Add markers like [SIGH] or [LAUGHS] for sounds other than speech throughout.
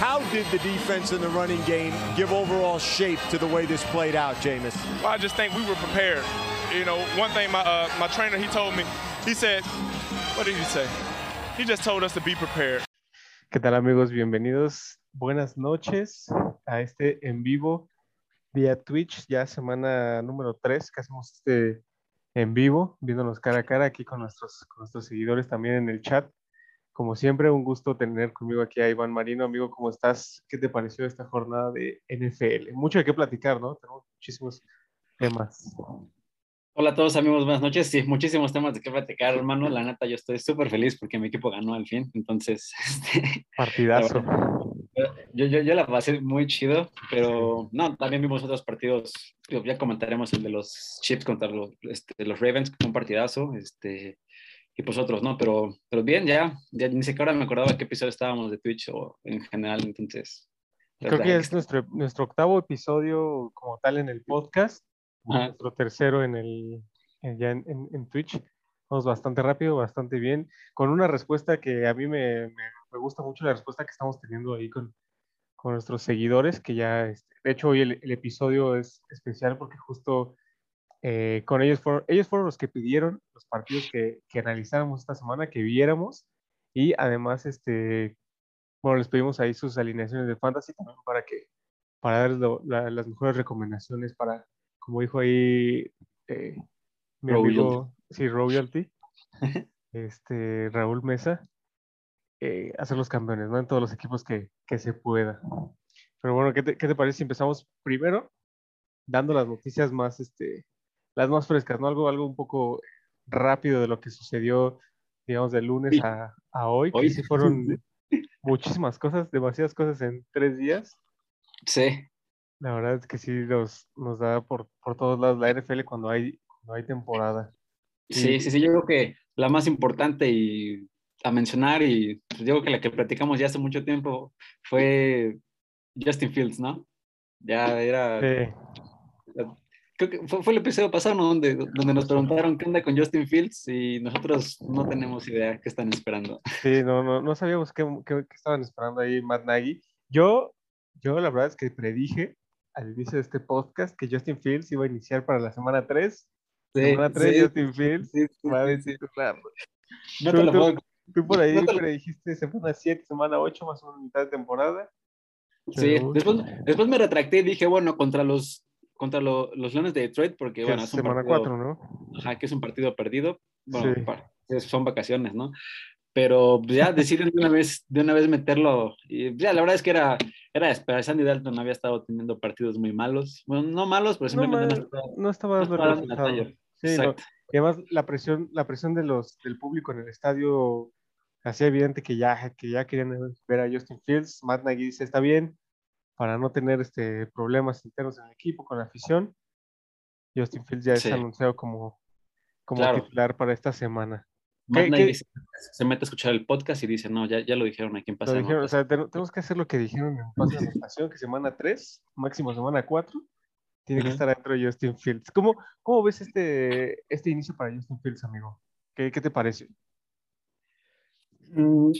How did the defense and the running game give overall shape to the way this played out, Jameis? Well, I just think we were prepared. You know, one thing my uh, my trainer he told me, he said, what did he say? He just told us to be prepared. ¿Qué tal amigos? Bienvenidos. Buenas noches a este en vivo vía Twitch, ya semana número 3 que hacemos este en vivo, viéndonos cara a cara aquí con nuestros, con nuestros seguidores también en el chat. Como siempre, un gusto tener conmigo aquí a Iván Marino. Amigo, ¿cómo estás? ¿Qué te pareció esta jornada de NFL? Mucho de qué platicar, ¿no? Tenemos muchísimos temas. Hola a todos amigos, buenas noches. Sí, muchísimos temas de qué platicar, hermano. La neta, yo estoy súper feliz porque mi equipo ganó al fin. Entonces, [LAUGHS] este, partidazo. Yo, yo, yo, la pasé muy chido, pero no, también vimos otros partidos. Ya comentaremos el de los Chips contra los, este, los Ravens, que fue un partidazo. Este, y pues otros, ¿no? Pero, pero bien, ya, ya ni siquiera me acordaba qué episodio estábamos de Twitch o en general, entonces. Creo que es nuestro, nuestro octavo episodio como tal en el podcast, Ajá. nuestro tercero en el, ya en, en, en, Twitch. Vamos bastante rápido, bastante bien, con una respuesta que a mí me, me, me gusta mucho, la respuesta que estamos teniendo ahí con, con nuestros seguidores, que ya, este, de hecho hoy el, el episodio es especial porque justo eh, con ellos fueron, ellos fueron los que pidieron los partidos que, que, analizáramos esta semana, que viéramos y además, este, bueno, les pedimos ahí sus alineaciones de fantasy también para que, para dar la, las mejores recomendaciones para, como dijo ahí eh, mi amigo, sí, Royalty, [LAUGHS] este, Raúl Mesa, eh, hacer los campeones, ¿no? En todos los equipos que, que se pueda. Pero bueno, ¿qué te, ¿qué te, parece si empezamos primero dando las noticias más, este, las más frescas, ¿no? Algo, algo un poco rápido de lo que sucedió, digamos, de lunes a, a, hoy, hoy. que sí fueron muchísimas cosas, demasiadas cosas en tres días. Sí. La verdad es que sí nos, nos da por, por todos lados la NFL cuando hay, cuando hay temporada. Sí, sí, sí, yo creo que la más importante y a mencionar, y pues digo que la que platicamos ya hace mucho tiempo, fue Justin Fields, ¿no? Ya era... Sí creo que fue, fue, el episodio pasado ¿no? donde, donde nos preguntaron qué onda con Justin Fields y nosotros no tenemos idea qué están esperando. Sí, no, no, no sabíamos qué, qué, qué, estaban esperando ahí Matt Nagy. Yo, yo la verdad es que predije al inicio de este podcast que Justin Fields iba a iniciar para la semana 3. Sí, semana 3, sí, Justin Fields. Sí, sí, va a sí, titular. No te lo puedo... Tú por ahí no te... predijiste semana 7, semana 8, más o menos mitad de temporada. Sí, después, después me retracté y dije, bueno, contra los contra lo, los Leones de Detroit, porque bueno, es un semana 4, ¿no? Ajá, que es un partido perdido. Bueno, sí. son vacaciones, ¿no? Pero ya deciden de una vez, de una vez meterlo. Y ya la verdad es que era, era esperar. Sandy Dalton había estado teniendo partidos muy malos. Bueno, no malos, pero simplemente no, no, no estaba dando no estaba Sí, no. Y además la presión, la presión de los, del público en el estadio hacía evidente que ya, que ya querían ver a Justin Fields. Matt Nagy dice, está bien, para no tener este, problemas internos en el equipo con la afición. Justin Fields ya sí. es anunciado como, como claro. titular para esta semana. ¿Qué, ¿qué? Dice, se mete a escuchar el podcast y dice, no, ya, ya lo dijeron aquí en pasado. Dijeron, o sea, tenemos que hacer lo que dijeron en Pase de [LAUGHS] Estación, que semana 3, máximo semana 4, tiene uh -huh. que estar dentro de Justin Fields. ¿Cómo, cómo ves este, este inicio para Justin Fields, amigo? ¿Qué, qué te parece? Mm,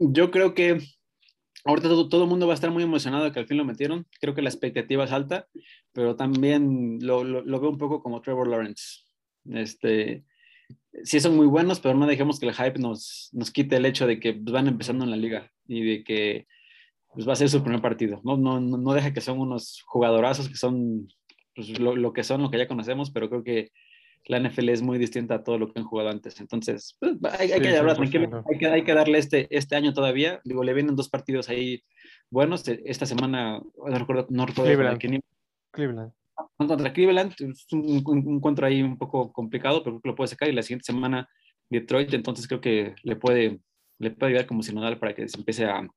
yo creo que ahorita todo, el mundo va a estar muy emocionado de que al fin lo metieron. Creo que la expectativa es alta, pero también lo, lo, lo veo un poco como Trevor Lawrence. Este, sí son muy buenos, pero no dejemos que el hype nos, nos quite el hecho de que van empezando en la liga y de que pues, va a ser su primer partido. No, no, no deja que son unos jugadorazos que son pues, lo, lo, que son, lo que ya conocemos, pero creo que la NFL es muy distinta a todo lo que han jugado antes. Entonces, pues, hay, hay, sí, que, hablar, hay, que, hay que darle este, este año todavía. Digo, le vienen dos partidos ahí buenos. Esta semana, no recuerdo, no recuerdo Cleveland. Quién... Cleveland. Contra Cleveland, es un, un, un, encuentro ahí un poco complicado, pero creo que lo puede sacar. Y la siguiente semana, Detroit, entonces creo que le puede, le puede ayudar como sinodal para que se empiece a,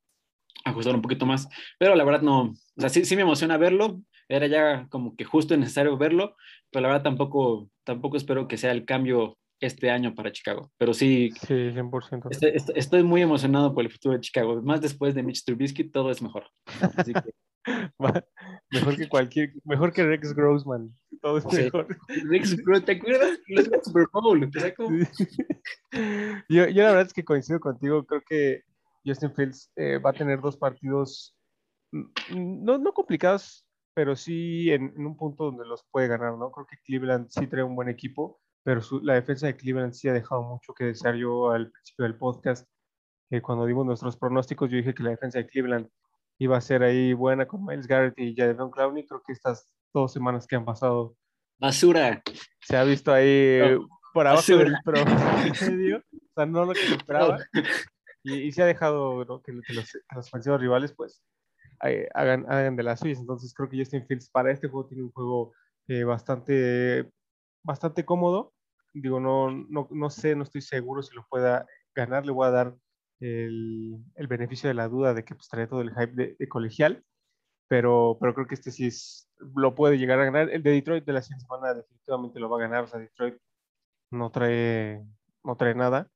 ajustar un poquito más. Pero la verdad no, o sea, sí, sí me emociona verlo. Era ya como que justo necesario verlo, pero la verdad tampoco, tampoco espero que sea el cambio este año para Chicago. Pero sí, sí 100%. Estoy, estoy, muy emocionado por el futuro de Chicago. Más después de Mitch Trubisky, todo es mejor. Así que... [LAUGHS] mejor que cualquier, mejor que Rex Grossman. Todo es sí. mejor. Rex Grossman, ¿te acuerdas? Los Super Bowl. [LAUGHS] Yo, yo la verdad es que coincido contigo. Creo que Justin Fields eh, va a tener dos partidos mm, no, no complicados, pero sí en, un punto donde los puede ganar, ¿no? Creo que Cleveland sí trae un buen equipo, pero la defensa de Cleveland sí ha dejado mucho que desear. Yo al principio del podcast, eh, cuando dimos nuestros pronósticos, yo dije que la defensa de Cleveland iba a ser ahí buena con Miles Garrett y Jadon Clowney. Creo que estas dos semanas que han pasado. Basura. Se ha visto ahí por abajo del promedio. o sea, no lo que esperaba. [LAUGHS] Y, se ha dejado que, los, ofensivos rivales, pues, hagan, hagan de las suyas. Entonces, creo que Justin Fields para este juego tiene un juego eh, bastante, bastante cómodo. Digo, no, no, no sé, no estoy seguro si lo pueda ganar. Le voy a dar el, el, beneficio de la duda de que pues, trae todo el hype de, colegial, pero, pero creo que este sí es, lo puede llegar a ganar. El de Detroit de la siguiente semana definitivamente lo va a ganar, o sea, Detroit no trae, no trae nada.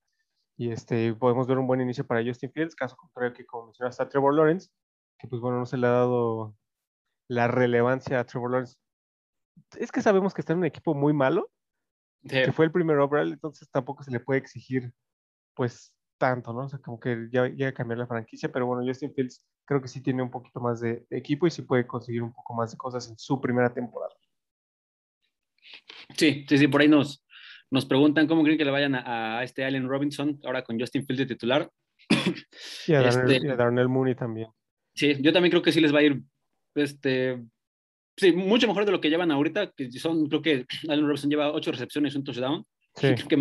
Y este, podemos ver un buen inicio para Justin Fields, caso contrario que como mencionaste a Trevor Lawrence, que pues bueno, no se le ha dado la relevancia a Trevor Lawrence. Es que sabemos que está en un equipo muy malo, que fue el primer overall, entonces tampoco se le puede exigir pues tanto, ¿no? O sea, como que ya llega a cambiar la franquicia, pero bueno, Justin Fields creo que sí tiene un poquito más de, equipo y sí puede conseguir un poco más de cosas en su primera temporada. Sí, sí, sí, por ahí nos, nos preguntan cómo creen que le vayan a, este Allen Robinson, ahora con Justin Fields de titular. Y a, Darnell, este, Mooney también. Sí, yo también creo que sí les va a ir, este, sí, mucho mejor de lo que llevan ahorita, que son, creo que Allen Robinson lleva ocho recepciones y un touchdown. Creo que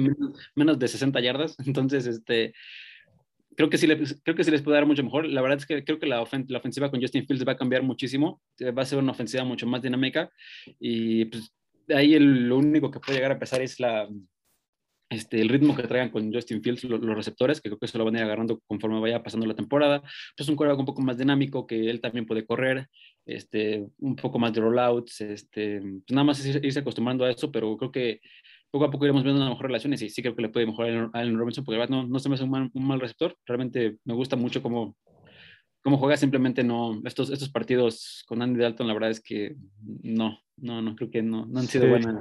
menos, de 60 yardas. [LAUGHS] Entonces, este, creo que sí, les, creo que sí les puede dar mucho mejor. La verdad es que creo que la, la, ofensiva con Justin Fields va a cambiar muchísimo. Eh, va a ser una ofensiva mucho más dinámica. Y pues ahí el, lo único que puede llegar a pesar es la, este, el ritmo que traigan con Justin Fields los, receptores, que creo que eso lo van a ir agarrando conforme vaya pasando la temporada. Pues un quarterback un poco más dinámico, que él también puede correr, este, un poco más de rollouts, este, pues nada más irse acostumbrando a eso, pero creo que poco a poco iremos viendo una mejor relación y sí, sí creo que le puede mejorar a Allen Robinson, porque no, no se me hace un mal, un mal, receptor, realmente me gusta mucho cómo, cómo juega, simplemente no, estos, estos partidos con Andy Dalton, la verdad es que no, no, no, creo que no, no han sido buenas.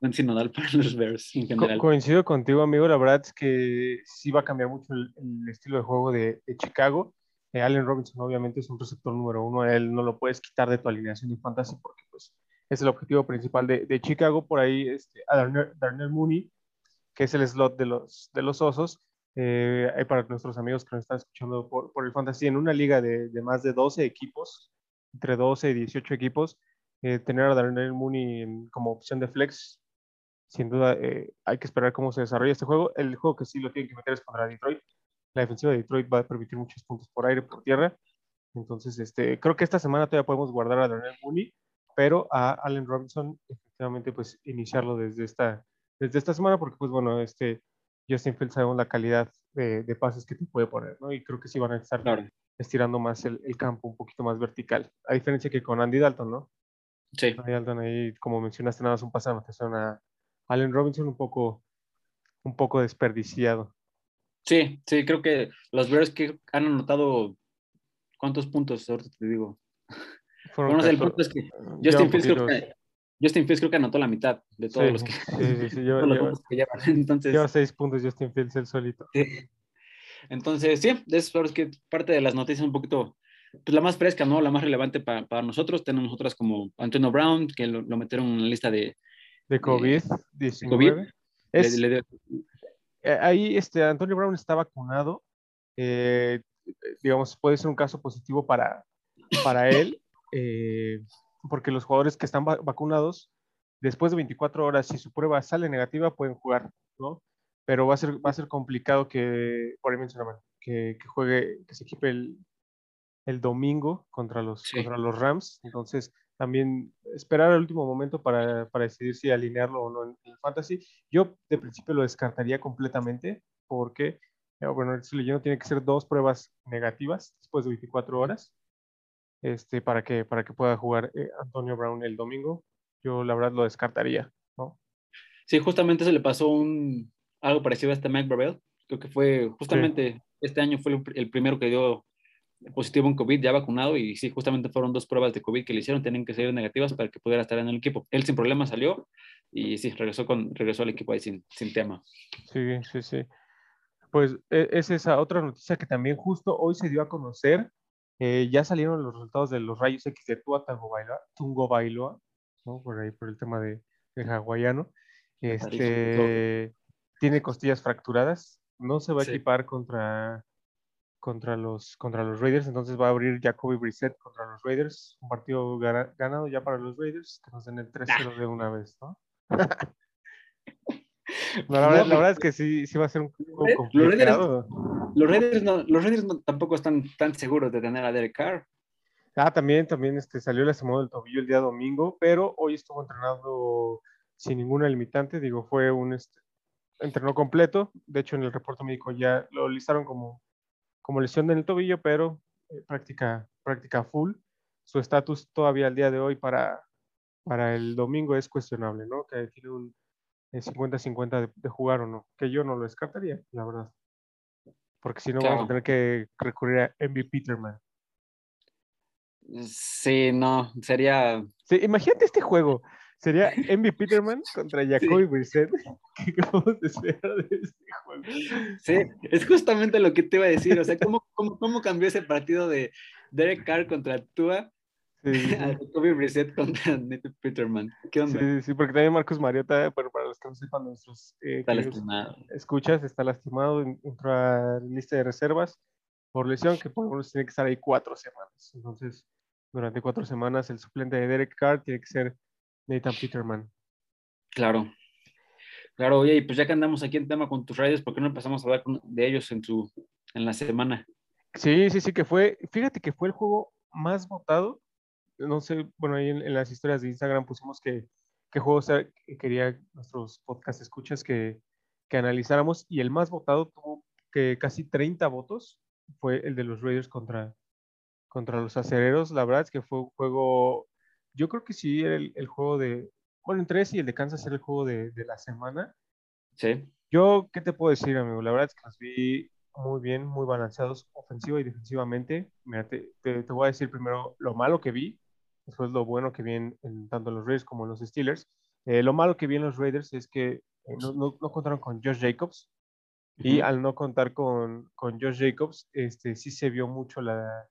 No han sido nodal [LAUGHS] para los Bears en general. coincido contigo, amigo. La verdad es que sí va a cambiar mucho el, estilo de juego de, de Chicago. Eh, Allen Robinson, obviamente, es un receptor número uno. Él no lo puedes quitar de tu alineación de fantasy porque, pues, es el objetivo principal de, de Chicago. Por ahí este, a Darnell, Mooney, que es el slot de los, de los osos. Eh, para nuestros amigos que nos están escuchando por, por el fantasy, en una liga de, de, más de 12 equipos, entre 12 y 18 equipos, eh, tener a Darnell Mooney como opción de flex, sin duda eh, hay que esperar cómo se desarrolla este juego. El juego que sí lo tienen que meter es contra Detroit. La defensiva de Detroit va a permitir muchos puntos por aire, por tierra. Entonces, este, creo que esta semana todavía podemos guardar a Darnell Mooney pero a Allen Robinson efectivamente pues iniciarlo desde esta, desde esta semana porque pues bueno, este Justin Fields sabemos la calidad de, de, pases que te puede poner, ¿no? Y creo que sí van a estar estirando más el, el, campo un poquito más vertical, a diferencia que con Andy Dalton, ¿no? Sí. Ahí, como mencionaste, nada más un pase de a Allen Robinson un poco, un poco desperdiciado. Sí, sí, creo que los Bears que han anotado, ¿cuántos puntos? Ahorita te digo bueno, el punto es que Justin Fields, creo que Justin Fields creo que anotó la mitad de todos los que, sí, sí, yo, [LAUGHS] los que llevan. [LAUGHS] Entonces, lleva seis puntos Justin Fields el solito. Entonces, sí, es que parte de las noticias un poquito, pues la más fresca, ¿no? La más relevante para, para nosotros. Tenemos otras como Antonio Brown, que lo, metieron en la lista de... De COVID-19. Eh, ahí, este, Antonio Brown está vacunado. Eh, digamos, puede ser un caso positivo para, para él. Eh, porque los jugadores que están vacunados, después de 24 horas, si su prueba sale negativa, pueden jugar, ¿no? Pero va a ser, va a ser complicado que, por ahí mencionaban, que, que juegue, que se equipe el, el domingo contra los, contra los Rams. Entonces, también esperar al último momento para, para, decidir si alinearlo o no en, el fantasy. Yo de principio lo descartaría completamente porque, eh, bueno, el leyendo tiene que ser dos pruebas negativas después de 24 horas este, para, que, para que pueda jugar eh, Antonio Brown el domingo. Yo la verdad lo descartaría, ¿no? Sí, justamente se le pasó un, algo parecido a este Mike Bravel. Creo que fue justamente este año fue el primero que dio positivo en COVID, ya vacunado, y sí, justamente fueron dos pruebas de COVID que le hicieron, tienen que ser negativas para que pudiera estar en el equipo. Él sin problema salió y sí, regresó, con, regresó al equipo ahí sin, sin tema. Sí, sí, sí. Pues e, es esa otra noticia que también justo hoy se dio a conocer. Eh, ya salieron los resultados de los rayos X de Tua Tungo Bailoa, ¿no? por ahí por el tema de, de hawaiano. Este, tiene costillas fracturadas, no se va a equipar contra, contra, los, contra los Raiders, entonces va a abrir Jacoby Brissett contra los Raiders, un partido ganado ya para los Raiders, que nos den el 3-0 de una vez, ¿no? [LAUGHS] la, verdad, es que sí, sí va a ser un poco complicado. Los Raiders, los Raiders, tampoco están tan seguros de tener a Derek Carr. Ah, también, también este, salió lastimado del tobillo el día domingo, pero hoy estuvo entrenando sin ninguna limitante. Digo, fue un este, entrenó completo. De hecho, en el reporte médico ya lo listaron como, como lesión en el tobillo, pero eh, práctica, práctica full. Su estatus todavía al día de hoy para, para el domingo es cuestionable, ¿no? Que tiene un 50-50 de, jugar o no, que yo no lo descartaría, la verdad. Porque si no, vamos a tener que recurrir a MV Peterman. Sí, no, sería. Sí, imagínate este juego. Sería [LAUGHS] MV Peterman contra Jacoby Brissett. [LAUGHS] ¿Qué podemos esperar de este juego? Sí, es justamente lo que te iba a decir. O sea, ¿cómo, cómo, cómo cambió ese partido de Derek Carr contra Tua Sí, Jacoby Brissett contra Peterman. ¿Qué onda? Sí, sí, porque también Marcos Mariota, pero para los que no sepan, nuestros eh, está lastimado. escuchas, está lastimado, entra a lista de reservas por lesión, que por lo menos tiene que estar ahí cuatro semanas. Entonces, durante cuatro semanas, el suplente de Derek Carr tiene que ser Nathan Peterman. Claro. Claro, oye, y pues ya que andamos aquí en tema con tus redes, ¿por qué no empezamos a hablar de ellos en, su, en la semana? Sí, sí, sí, que fue, fíjate que fue el juego más votado no sé, bueno, ahí en, las historias de Instagram pusimos que qué juego quería nuestros podcast escuchas que, que analizáramos y el más votado tuvo que casi 30 votos, fue el de los Raiders contra, contra los acereros. La verdad es que fue un juego, yo creo que sí, el, el juego de, bueno, entre ese y el de Kansas era el juego de, de, la semana. Sí. Yo, ¿qué te puedo decir, amigo? La verdad es que los vi muy bien, muy balanceados ofensiva y defensivamente. Mira, te, te, te voy a decir primero lo malo que vi es lo bueno que viene en, tanto los Raiders como los Steelers. Eh, lo malo que viene los Raiders es que eh, no, no, contaron con Josh Jacobs. Y al no contar con, con Josh Jacobs, este, sí se vio mucho la,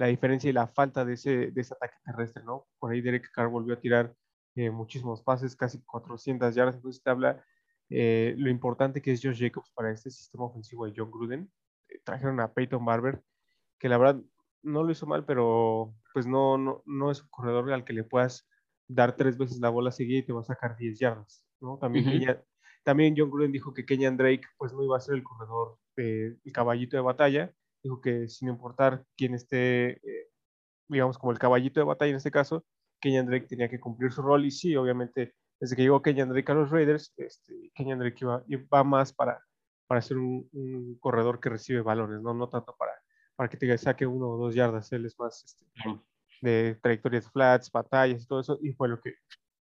la diferencia y la falta de ese, de ese ataque terrestre, ¿no? Por ahí Derek Carr volvió a tirar eh, muchísimos pases, casi 400 yardas. Entonces te habla lo importante que es Josh Jacobs para este sistema ofensivo de John Gruden. trajeron a Peyton Barber, que la verdad no lo hizo mal, pero pues no, no, no es un corredor al que le puedas dar tres veces la bola seguida y te va a sacar 10 yardas, ¿no? También, también John Gruden dijo que Kenyan Drake pues no iba a ser el corredor, el caballito de batalla, dijo que sin importar quién esté, eh, digamos, como el caballito de batalla en este caso, Kenyan Drake tenía que cumplir su rol y sí, obviamente, desde que llegó Kenyan Drake a los Raiders, este, Kenyan Drake iba, va más para, para ser un, un, corredor que recibe balones, ¿no? no tanto para para que te saque uno o dos yardas. Él es más este, de trayectorias flats, batallas y todo eso, y fue lo que,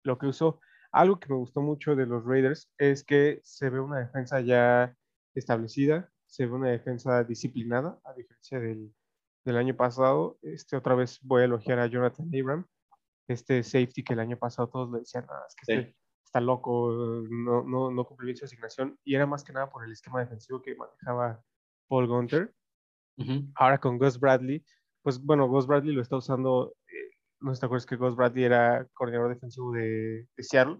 lo que usó. Algo que me gustó mucho de los Raiders es que se ve una defensa ya establecida, se ve una defensa disciplinada, a diferencia del, del año pasado. Este, otra vez voy a elogiar a Jonathan Abram, este safety que el año pasado todos le decían, ah, es que este está loco, no, no, no cumplió su asignación, y era más que nada por el esquema defensivo que manejaba Paul Gunter. Ahora con Gus Bradley, pues bueno, Gus Bradley lo está usando, eh, no sé te acuerdas que Gus Bradley era coordinador defensivo de, Seattle.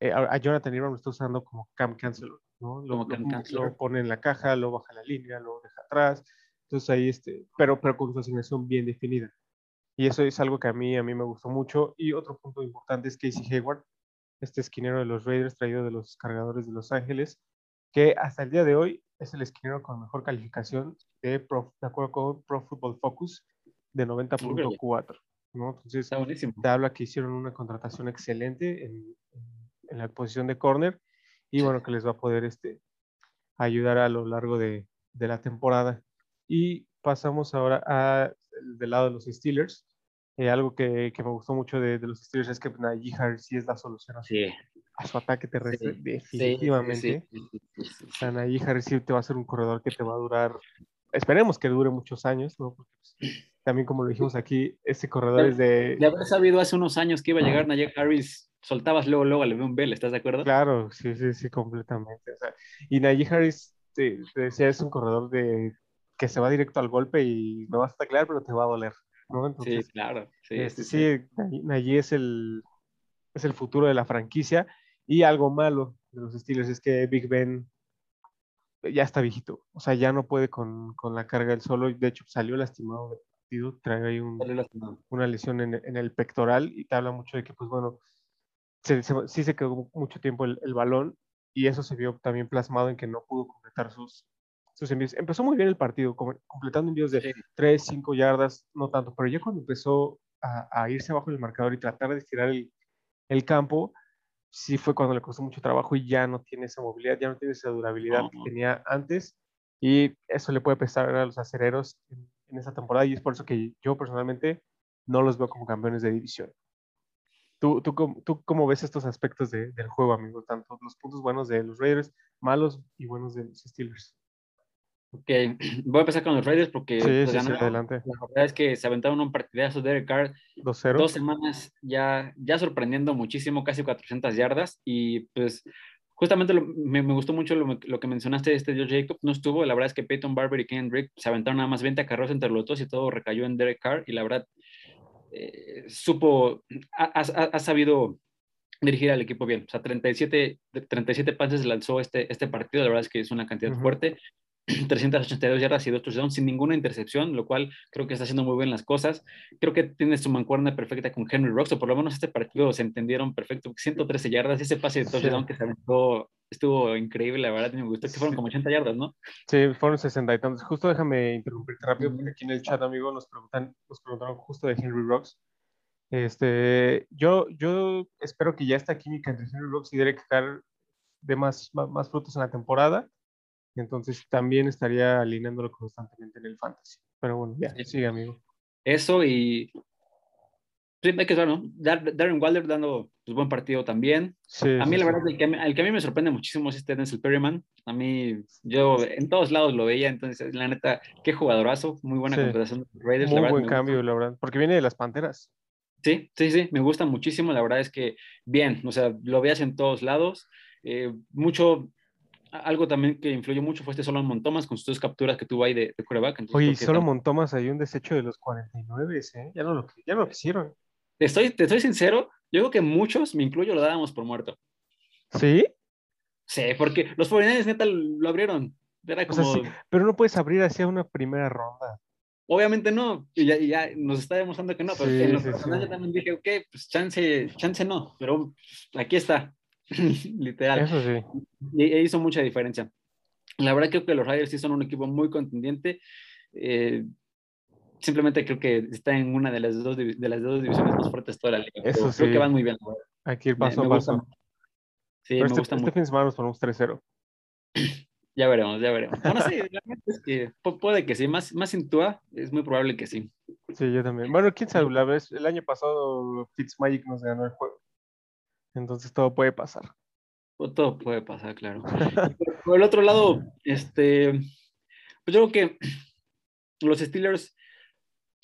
Eh, a, Jonathan Ingram lo está usando como Cam Cancelo, ¿no? Lo, lo, pone en la caja, lo baja la línea, lo deja atrás. Entonces ahí, este, pero, pero con su asignación bien definida. Y eso es algo que a mí, a mí me gustó mucho. Y otro punto importante es Casey Hayward, este esquinero de los Raiders, traído de los cargadores de Los Ángeles, que hasta el día de hoy es el esquinero con mejor calificación de, de acuerdo con Pro Football Focus de 90.4. ¿no? Entonces, te habla que hicieron una contratación excelente en, en, la posición de corner y bueno, que les va a poder este, ayudar a lo largo de, de la temporada. Y pasamos ahora a, del lado de los Steelers. Eh, algo que, que, me gustó mucho de, de, los Steelers es que Najee Harris sí es la solución a su ataque terrestre, definitivamente. Sí, Harris te va a ser un corredor que te va a durar, esperemos que dure muchos años, ¿no? Porque pues, también como lo dijimos aquí, ese corredor es de... De haber sabido hace unos años que iba a llegar Najee Harris, soltabas luego, luego al un Bell, ¿estás de acuerdo? Claro, sí, sí, sí, completamente. O sea, y Najee Harris, te, decía, es un corredor de que se va directo al golpe y no vas a taclear, pero te va a doler. ¿no? sí, claro. Sí, este, sí, Najee es el, es el futuro de la franquicia. Y algo malo de los Steelers es que Big Ben ya está viejito. O sea, ya no puede con, con la carga del solo. De hecho, salió lastimado del partido. Trae ahí un, una lesión en, en, el pectoral y te habla mucho de que, pues bueno, sí se quedó mucho tiempo el, el, balón y eso se vio también plasmado en que no pudo completar sus, sus envíos. Empezó muy bien el partido, completando envíos de 3, 5 yardas, no tanto, pero ya cuando empezó a, a irse abajo del marcador y tratar de estirar el, el campo, sí fue cuando le costó mucho trabajo y ya no tiene esa movilidad, ya no tiene esa durabilidad que tenía antes y eso le puede pesar a los acereros en, en, esa temporada y es por eso que yo personalmente no los veo como campeones de división. ¿Tú, tú, tú cómo ves estos aspectos de, del juego, amigo? Tanto los puntos buenos de los Raiders, malos y buenos de los Steelers. Ok, [CLEARS THROAT] voy a empezar con los Raiders porque sí, pues, sí, adelante. la verdad es que se aventaron un partidazo de Derek Carr. Dos semanas ya, ya sorprendiendo muchísimo, casi 400 yardas. Y pues justamente me, me, gustó mucho lo, lo, que mencionaste de este Joe Jacob. No estuvo, la verdad es que Peyton Barber y Kendrick se aventaron nada más 20 carros entre los dos y todo recayó en Derek Carr. Y la verdad, eh, supo, ha, ha, ha, sabido dirigir al equipo bien. O sea, 37, 37 pases lanzó este, este partido, la verdad es que es una cantidad uh -huh. fuerte. [CLEARS THROAT] 382 yardas y dos touchdowns sin ninguna intercepción, lo cual creo que está haciendo muy bien las cosas. Creo que tiene su mancuerna perfecta con Henry Rocks, o por lo menos este partido se entendieron perfecto. 113 yardas, ese pase de touchdown que se aventó estuvo increíble, la verdad, me gustó que fueron como 80 yardas, ¿no? Sí, fueron 60 y tantos. Justo déjame interrumpirte rápido, porque aquí en el chat, amigo, nos, preguntan, nos preguntaron justo de Henry Rocks. Este, yo, yo espero que ya esta química entre Henry Rocks y Derek Carr dé más, más, más frutos en la temporada entonces también estaría alineándolo constantemente en el fantasy. Pero bueno, ya, sí. sigue, amigo. Eso y. Sí, hay que ver, ¿no? Darren Waller dando pues, buen partido también. Sí, a mí, la verdad, el que, el que, a mí me sorprende muchísimo es este Denzel Perryman. A mí, yo en todos lados lo veía, entonces, la neta, qué jugadorazo. Muy buena comparación de los Raiders. Muy la verdad, buen cambio, la verdad, porque viene de las Panteras. Sí, sí, sí, me gusta muchísimo. La verdad es que, bien, o sea, lo veas en todos lados. Eh, mucho algo también que influyó mucho fue este Solomon Thomas con sus dos capturas que tuvo ahí de, de quarterback. Oye, Solomon Thomas hay un desecho de los 49, ¿eh? Ya no lo, ya no lo quisieron. Te estoy, te estoy sincero, yo creo que muchos, me incluyo, lo dábamos por muerto. ¿Sí? Sí, porque los 49 neta lo abrieron. Era como... O sea, sí, pero no puedes abrir hacia una primera ronda. Obviamente no, y ya, ya, nos está demostrando que no, pero sí, en lo sí, personal sí. yo también dije, ok, pues chance, chance no, pero aquí está. [LAUGHS] literal. Eso sí. Y, y, hizo mucha diferencia. La verdad creo que los Raiders sí son un equipo muy contendiente. Eh, simplemente creo que está en una de las dos, de las dos divisiones más fuertes de toda la liga. Eso sí. Creo que van muy bien. Aquí el paso a paso. Sí, Pero me este, gusta este mucho. fin de semana nos ponemos 3-0. [CLEARS THROAT] Ya veremos, ya veremos. Bueno, sí, es que puede que sí. Más, más Intua, es muy probable que sí. Sí, yo también. Bueno, quién sabe, la vez, el año pasado Fitzmagic nos ganó el juego. Entonces todo puede pasar. Todo puede pasar, claro. [LAUGHS] por, por, el otro lado, este, pues yo creo que los Steelers,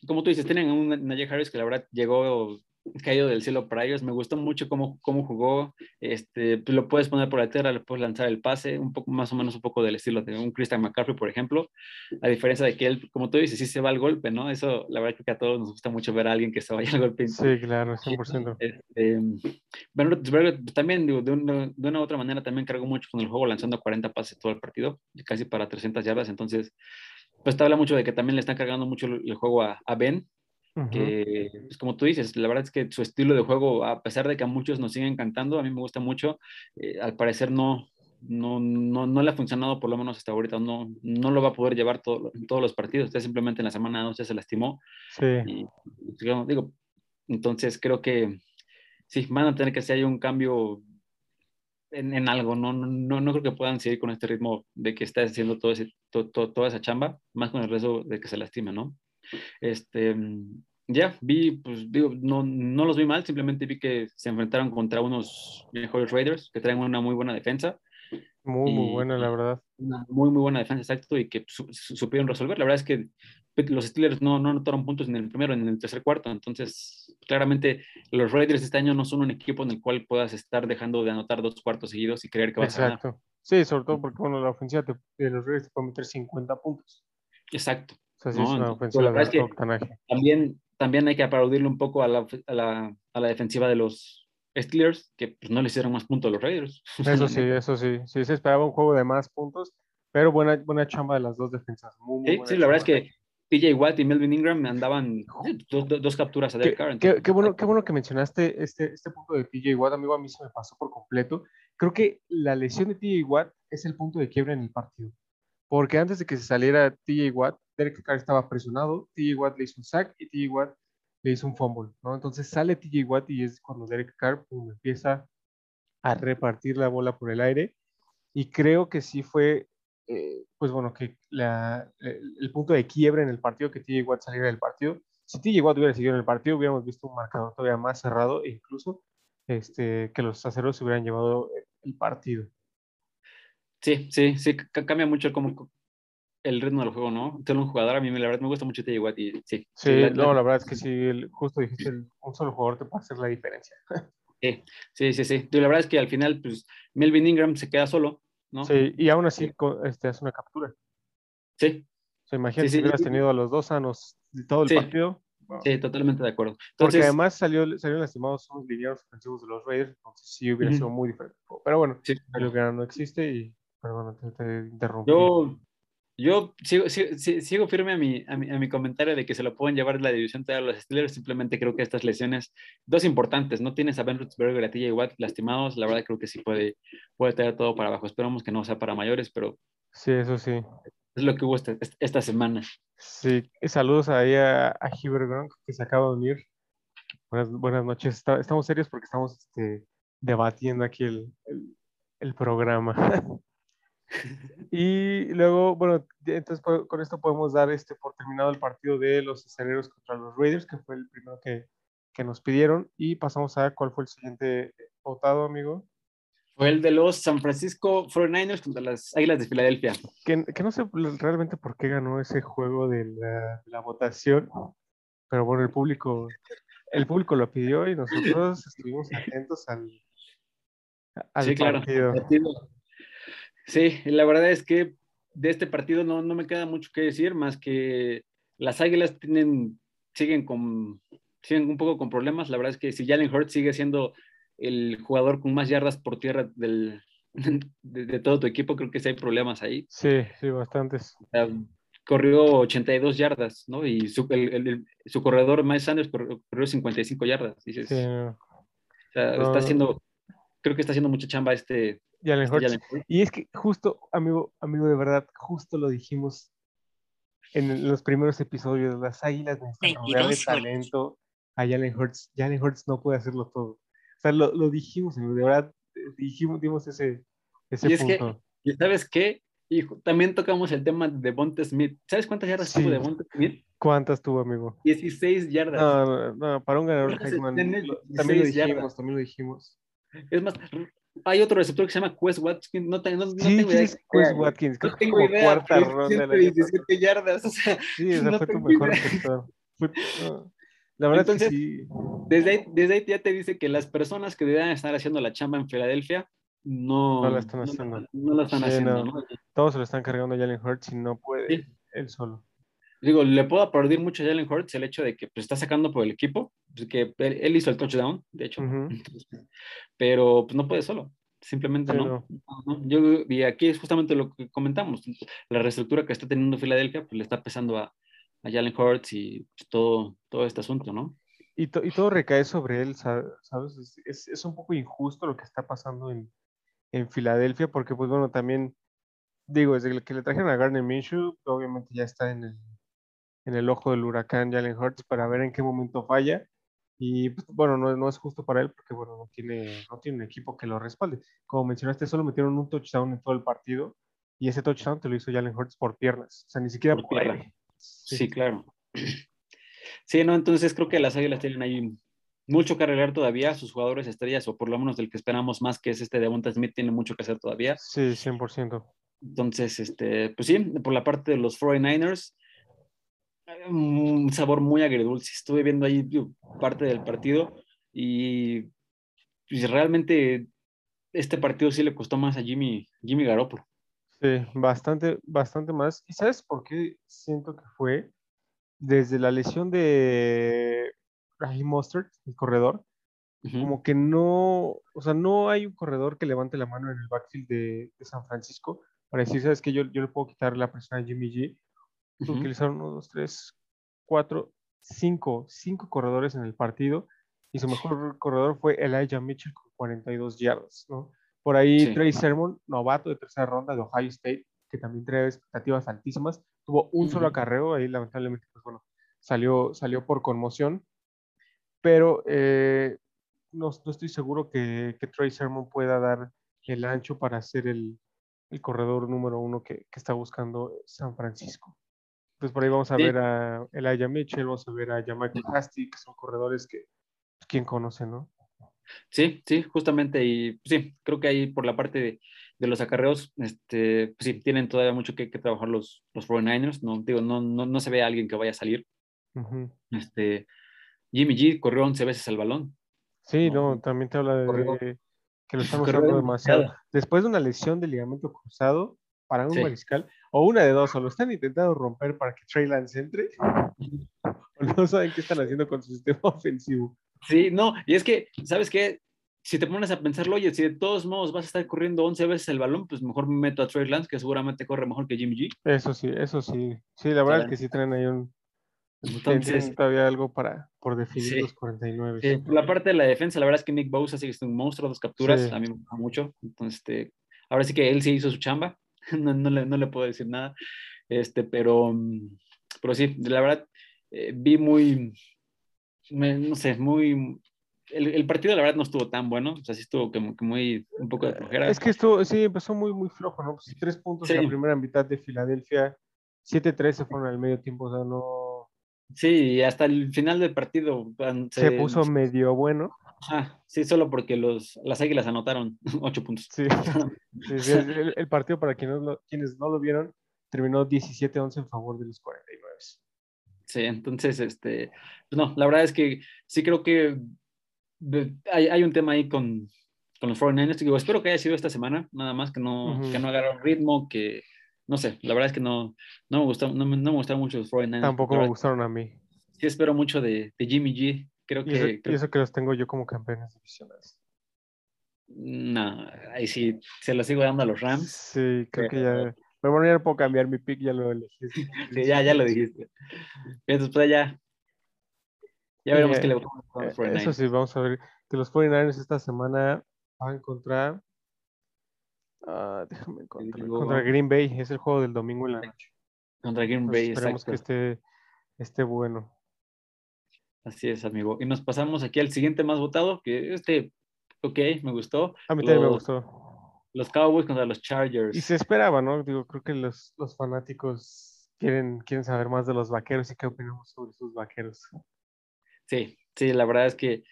como tú dices, tienen un Najee Harris que la verdad llegó caído del cielo para ellos. Me gustó mucho cómo, cómo jugó. Este, pues lo puedes poner por la tierra, le puedes lanzar el pase, un poco más o menos un poco del estilo de un Christian McCaffrey, por ejemplo. A diferencia de que él, como tú dices, sí se va al golpe, ¿no? Eso, la verdad, que a todos nos gusta mucho ver a alguien que se vaya al golpe. Sí, claro, 100%. Este, bueno, también, digo, de una, de una u otra manera, también cargó mucho con el juego, lanzando 40 pases todo el partido, casi para 300 yardas. Entonces, pues te habla mucho de que también le están cargando mucho el juego a, a Ben, Uh -huh. que, pues, como tú dices, la verdad es que su estilo de juego, a pesar de que a muchos nos siguen encantando, a mí me gusta mucho, eh, al parecer no, no, no, no, le ha funcionado, por lo menos hasta ahorita, no, no lo va a poder llevar todo, en todos los partidos, ya simplemente en la semana 12 se lastimó. Sí. Y, digamos, digo, entonces creo que sí, van a tener que hacer un cambio en, en, algo, no, no, no creo que puedan seguir con este ritmo de que está haciendo todo ese, to, to, toda esa chamba, más con el resto de que se lastima, ¿no? Este, ya, vi, pues digo, no, no los vi mal, simplemente vi que se enfrentaron contra unos mejores Raiders que traen una muy buena defensa. Muy, muy buena, la verdad. Una muy, muy buena defensa, exacto, y que supieron resolver. La verdad es que los Steelers no, no anotaron puntos en el primero, en el tercer cuarto. Entonces, claramente, los Raiders este año no son un equipo en el cual puedas estar dejando de anotar dos cuartos seguidos y creer que vas a ganar. Exacto. Sí, sobre todo porque, bueno, la ofensiva de los Raiders te puede meter 50 puntos. Exacto. O sea, sí es una ofensiva de también, también hay que aplaudirle un poco a la, a la, a la defensiva de los Steelers, que pues, no le hicieron más puntos a los Raiders. Eso sí, [LAUGHS] eso sí. Sí, se esperaba un juego de más puntos, pero buena, buena chamba de las dos defensas. sí, sí la verdad es que TJ Watt y Melvin Ingram me andaban dos, capturas a Derek Carr. Qué, bueno, qué bueno que mencionaste este, este punto de TJ Watt, amigo, a mí se me pasó por completo. Creo que la lesión de TJ Watt es el punto de quiebra en el partido. Porque antes de que se saliera TJ Watt, Derek Carr estaba presionado, TJ Watt le hizo un sack y TJ Watt le hizo un fumble. Entonces sale TJ Watt y es cuando Derek Carr empieza a repartir la bola por el aire. Y creo que sí fue eh, pues bueno, que el, punto de quiebre en el partido, que TJ Watt saliera del partido. Si TJ Watt hubiera seguido en el partido, hubiéramos visto un marcador todavía más cerrado e incluso este, que los aceros hubieran llevado el partido. Sí, sí, sí, cambia mucho como el ritmo del juego, ¿no? Tener un jugador, a mí la verdad me gusta mucho TJ Watt y sí. Sí, no, la verdad es que sí, justo dijiste, un solo jugador te puede hacer la diferencia. [LAUGHS] Sí, sí, sí, sí. la verdad es que al final, pues, Melvin Ingram se queda solo, Sí, y aún así este, hace una captura. Sí. Se imagina si hubieras tenido a los dos sanos todo el partido. Sí, totalmente de acuerdo. Porque además salió, salieron lastimados unos lineados ofensivos de los Raiders, entonces sí hubiera sido muy diferente. Pero bueno, sí. lo que no existe y, perdón, te, te interrumpí. Yo, yo sigo, sigo, firme a mi, a mi, a, mi, comentario de que se lo pueden llevar la división de los Steelers. Simplemente creo que estas lesiones, dos importantes, no tienes a Ben Roethlisberger y a TJ Watt lastimados. La verdad creo que sí puede, puede traer todo para abajo. Esperamos que no sea para mayores, pero. Sí, eso sí. Es lo que hubo esta, esta semana. Sí, saludos ahí a, a Gronk, que se acaba de unir. Buenas, buenas noches. estamos serios porque estamos este, debatiendo aquí el, el, el programa. [LAUGHS] [LAUGHS] Y luego, bueno, entonces con esto podemos dar este por terminado el partido de los aceleros contra los Raiders, que fue el primero que, que nos pidieron. Y pasamos a cuál fue el siguiente votado, amigo. Fue el de los San Francisco 49ers contra las Águilas de Filadelfia. Que, que no sé realmente por qué ganó ese juego de la, votación, pero bueno, el público, el público lo pidió y nosotros estuvimos atentos al, al sí, partido. Claro, Sí, la verdad es que de este partido no, no me queda mucho que decir, más que las Águilas tienen, siguen, con, siguen un poco con problemas. La verdad es que si Jalen Hurts sigue siendo el jugador con más yardas por tierra del, [LAUGHS] de, todo tu equipo, creo que sí hay problemas ahí. Sí, sí, bastantes. corrió 82 yardas, ¿no? Y su, su corredor, Miles Sanders, corrió, 55 yardas. Dices, sí, o sea, está haciendo, creo que está haciendo mucha chamba este, y es que justo, amigo, amigo, de verdad, justo lo dijimos en los primeros episodios, las águilas necesitan rodear de talento a Jalen Hurts. Jalen Hurts no puede hacerlo todo. O sea, lo, lo dijimos, de verdad, dijimos, dimos ese, ese y punto. Que, ¿Y sabes qué? Y también tocamos el tema de Bonte Smith. ¿Sabes cuántas yardas tuvo de Bonte Smith? ¿Cuántas tuvo, amigo? 16 yardas. No, no, para un ganador también lo dijimos, también lo dijimos. Es más, hay otro receptor que se llama Quest Watkins. No, no, no sí, tengo idea. Es Quest Watkins. No tengo idea. Cuarta ronda 117 yardas. O sea, sí, esa no fue tu mejor receptor. La verdad Entonces, que sí. Desde ahí, desde ahí ya te dice que las personas que deberían estar haciendo la chamba en Filadelfia no, no la están haciendo. No, la están sí, haciendo. Todos se lo están cargando a Jalen Hurts y no puede él solo. Digo, le puedo aplaudir mucho a Jalen Hurts el hecho de que pues, está sacando por el equipo, pues, que él, hizo el touchdown, de hecho, uh -huh. pero pues, no puede solo, simplemente no. no. Yo, y aquí es justamente lo que comentamos, la reestructura que está teniendo Filadelfia, pues le está pesando a, a Jalen Hurts y pues, todo, todo este asunto, ¿no? Y, to, y, todo recae sobre él, ¿sabes? Es, es, es, un poco injusto lo que está pasando en, en Filadelfia, porque pues bueno, también, digo, desde que le trajeron a Garner Minshew, obviamente ya está en el en el ojo del huracán Jalen Hurts para ver en qué momento falla. Y pues, bueno, no, no, es justo para él porque bueno, no tiene, no tiene un equipo que lo respalde. Como mencionaste, solo metieron un touchdown en todo el partido y ese touchdown te lo hizo Jalen Hurts por piernas, o sea, ni siquiera por, por Sí. sí. claro. [CLEARS THROAT] Sí, no, entonces creo que las águilas tienen ahí mucho que arreglar todavía, sus jugadores estrellas, o por lo menos del que esperamos más, que es este Devonta Smith, tiene mucho que hacer todavía. Sí, 100%. Entonces, este, pues sí, por la parte de los 49ers, un sabor muy agridulce. Estuve viendo ahí parte del partido y pues, realmente este partido sí le costó más a Jimmy, Jimmy Garoppolo. Sí, bastante, bastante más. ¿Y sabes por qué siento que fue? Desde la lesión de Raheem Mostert, el corredor, como que no, o sea, no hay un corredor que levante la mano en el backfield de, San Francisco para decir, sabes que yo, yo le puedo quitar la presión a Jimmy G. Utilizaron uno, dos, tres, cuatro, cinco, cinco corredores en el partido y su mejor corredor fue Elijah Mitchell con 42 yardas, ¿no? Por ahí Trey Sermon, novato de tercera ronda de Ohio State, que también trae expectativas altísimas, tuvo un solo acarreo, ahí lamentablemente, pues bueno, salió, salió por conmoción, pero eh, no, estoy seguro que, que, Trey Sermon pueda dar el ancho para ser el, el corredor número uno que, que, está buscando San Francisco. Entonces por ahí vamos a ver a Elijah Mitchell, vamos a ver a Jamaica Hasty, que son corredores que pues, quien conoce, ¿no? Sí, sí, justamente, y pues, sí, creo que ahí por la parte de, de los acarreos, este, pues, sí, tienen todavía mucho que, que, trabajar los, los 49ers, no, digo, no, no, no se ve a alguien que vaya a salir. este, Jimmy G corrió 11 veces el balón. Sí, no, también te habla de que lo [LAUGHS] estamos usando demasiado. Después de una lesión de ligamento cruzado para un mariscal, o una de dos, o lo están intentando romper para que Trey Lance entre, o no saben qué están haciendo con su sistema [LAUGHS] ofensivo. Sí, no, y es que, ¿sabes qué? Si te pones a pensarlo, oye, si de todos modos vas a estar corriendo 11 veces el balón, pues mejor me meto a Trey Lance, que seguramente corre mejor que Jimmy G. Eso sí, eso sí. Sí, la verdad es que sí traen ahí un... Entonces, todavía algo para, por definir los 49. Sí, por la parte de la defensa, la verdad es que Nick Bosa sigue siendo un monstruo, dos capturas, a mí me gusta mucho. Entonces, este, ahora sí que él sí hizo su chamba, [LAUGHS] no, no, le, no le puedo decir nada, este, pero, pero sí, la verdad, eh, vi muy, no sé, muy... El, partido la verdad no estuvo tan bueno, o sea, sí estuvo como que muy, un poco de flojera. Es que esto sí, empezó muy, muy flojo, ¿no? Pues tres puntos en la primera mitad de Filadelfia, 7-3 se fueron al medio tiempo, o sea, no... Sí, hasta el final del partido. Se, puso medio bueno. Ah, sí, solo porque los, las águilas anotaron [LAUGHS] ocho puntos. Sí, [LAUGHS] el, partido, para quienes, quienes no lo vieron, terminó 17-11 en favor de los 49. Sí, entonces, este, pues no, la verdad es que sí creo que hay, hay un tema ahí con, con los 49ers. Digo, espero que haya sido esta semana, nada más que no, que no agarraron ritmo, que no sé, la verdad es que no, no, me, gustó, no, no me gustaron mucho los 49ers. Tampoco me gustaron a mí. Sí, espero mucho de, de Jimmy G. Creo que. Y eso, que los tengo yo como campeones divisionales. No, ahí sí, se los sigo dando a los Rams. Sí, creo que ya. Pero bueno, ya no puedo cambiar mi pick, ya lo elegí. [LAUGHS] sí, ya, ya lo dijiste. Entonces, pues ya. Ya veremos qué le vamos a los 49ers. Eso sí, vamos a ver que los 49ers esta semana van a encontrar. Uh, déjame encontrar. Contra Green Bay, es el juego del domingo en la noche. Contra Green Bay, Esperemos que esté, esté bueno. Así es, amigo. Y nos pasamos aquí al siguiente más votado, que este, ok, me gustó. A mí también me gustó los Cowboys contra los Chargers. Y se esperaba, ¿no? Digo, creo que los, los fanáticos quieren, quieren saber más de los vaqueros y qué opinamos sobre sus vaqueros. Sí, sí, la verdad es que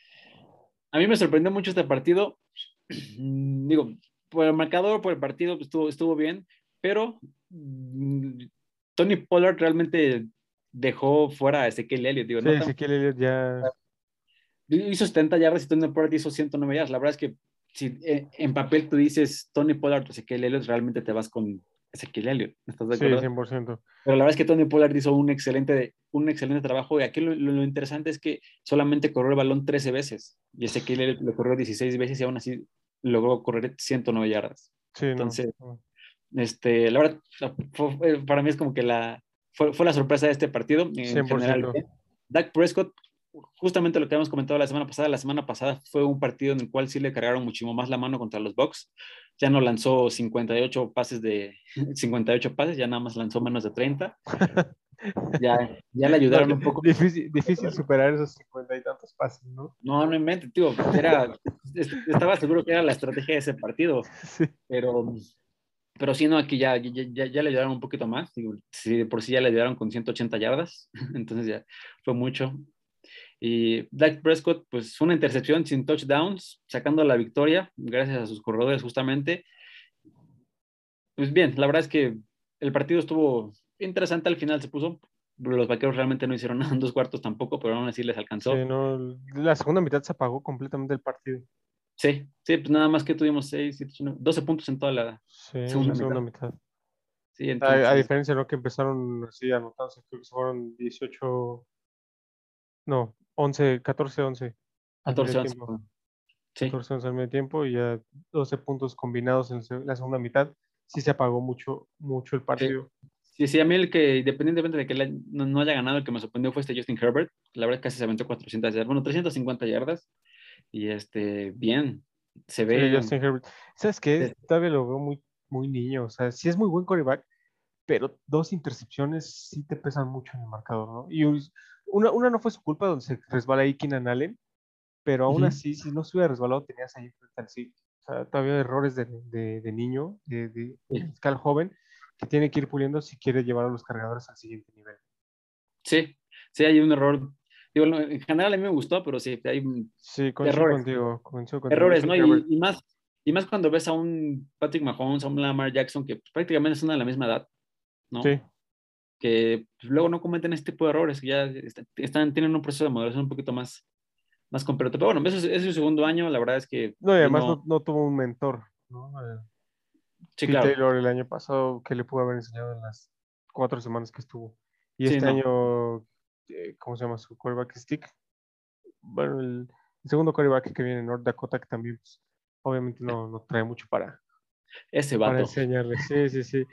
a mí me sorprendió mucho este partido. [CLEARS THROAT] Digo, por el marcador, por el partido, pues, estuvo, estuvo bien, pero mm, Tony Pollard realmente dejó fuera a Ezequiel Elliott. Digo, sí, Ezequiel Elliott ya... Hizo 70 yardas y Tony Pollard hizo 109 yardas. La verdad es que si eh, en papel tú dices Tony Pollard o Ezequiel Elliott, realmente te vas con Ezequiel Elliott. ¿Estás de acuerdo? Sí, 100%. Pero la verdad es que Tony Pollard hizo un excelente, un excelente trabajo y aquí lo, interesante es que solamente corrió el balón 13 veces y Ezequiel Elliott lo corrió 16 veces y aún así logró correr 109 yardas. Sí, Entonces, este, la verdad, para mí es como que la, fue, fue la sorpresa de este partido. En 100%. general. Dak Prescott justamente lo que habíamos comentado la semana pasada, la semana pasada fue un partido en el cual sí le cargaron muchísimo más la mano contra los Bucks. Ya no lanzó 58 pases de [LAUGHS] 58 pases, ya nada más lanzó menos de 30. [LAUGHS] Ya, ya le ayudaron un poco. Difícil, difícil superar esos 50 y tantos pases, ¿no? No, no mente, tío. Era, estaba seguro que era la estrategia de ese partido. [LAUGHS] Pero, pero sí, no, aquí ya, ya, ya, le ayudaron un poquito más. Digo, por sí ya le ayudaron con 180 yardas. [LAUGHS] Entonces ya fue mucho. Y Dak Prescott, pues una intercepción sin touchdowns, sacando la victoria, gracias a sus corredores justamente. Pues bien, la verdad es que el partido estuvo interesante al final, se puso. Los vaqueros realmente no hicieron [LAUGHS] nada en dos cuartos tampoco, pero aún así les alcanzó. La segunda mitad se apagó completamente el partido. Sí, sí, pues nada más que tuvimos 6, 7, 8, 12 puntos en toda la Sí, segunda segunda mitad. mitad. Sí, A, entonces, a diferencia, ¿no? Que empezaron así anotándose, creo que se fueron 18, no, 11, 14, 11. al 14 medio 11. tiempo. Sí, 14, 11 al medio tiempo y ya 12 puntos combinados en la segunda mitad. Sí se apagó mucho, mucho el partido. sí, sí, a mí el que, independientemente de que no, no haya ganado, el que me sorprendió fue este Justin Herbert. La verdad casi se aventó 400 yardas, bueno, 350 yardas. Y este, bien, se Sí, ve. Justin Herbert. ¿Sabes qué? Sí. Todavía lo veo muy, muy niño. O sea, sí es muy buen quarterback, pero dos intercepciones sí te pesan mucho en el marcador, ¿no? Y una, una no fue su culpa donde se resbala ahí Keenan Allen, pero aún así, si no se hubiera resbalado, tenías ahí frente al sí. O sea, todavía errores de, de- de niño, de, Sí. de fiscal joven, que tiene que ir puliendo si quiere llevar a los cargadores al siguiente nivel. Sí, sí, hay un error. Digo, en general a mí me gustó, pero sí, hay Sí, Errores. contigo. contigo, errores, ¿no? Y, y más, y más cuando ves a un Patrick Mahomes, a un Lamar Jackson, que pues, prácticamente son de la misma edad, ¿no? Sí, que pues, luego no cometen este tipo de errores, que ya est- están, tienen un proceso de maduración un poquito más, más completo. Pero bueno, ese es, su segundo año, la verdad es que... no, y además vino- no, no tuvo un mentor, ¿no? Eh, sí, claro. Taylor el año pasado, que le pudo haber enseñado en las cuatro semanas que estuvo. Y Sí, este no. año, eh, ¿cómo se llama su quarterback stick? Bueno, el, el segundo quarterback que viene en North Dakota, que también, pues, obviamente no, no trae mucho para, Ese para vato. enseñarle. Sí, sí, sí.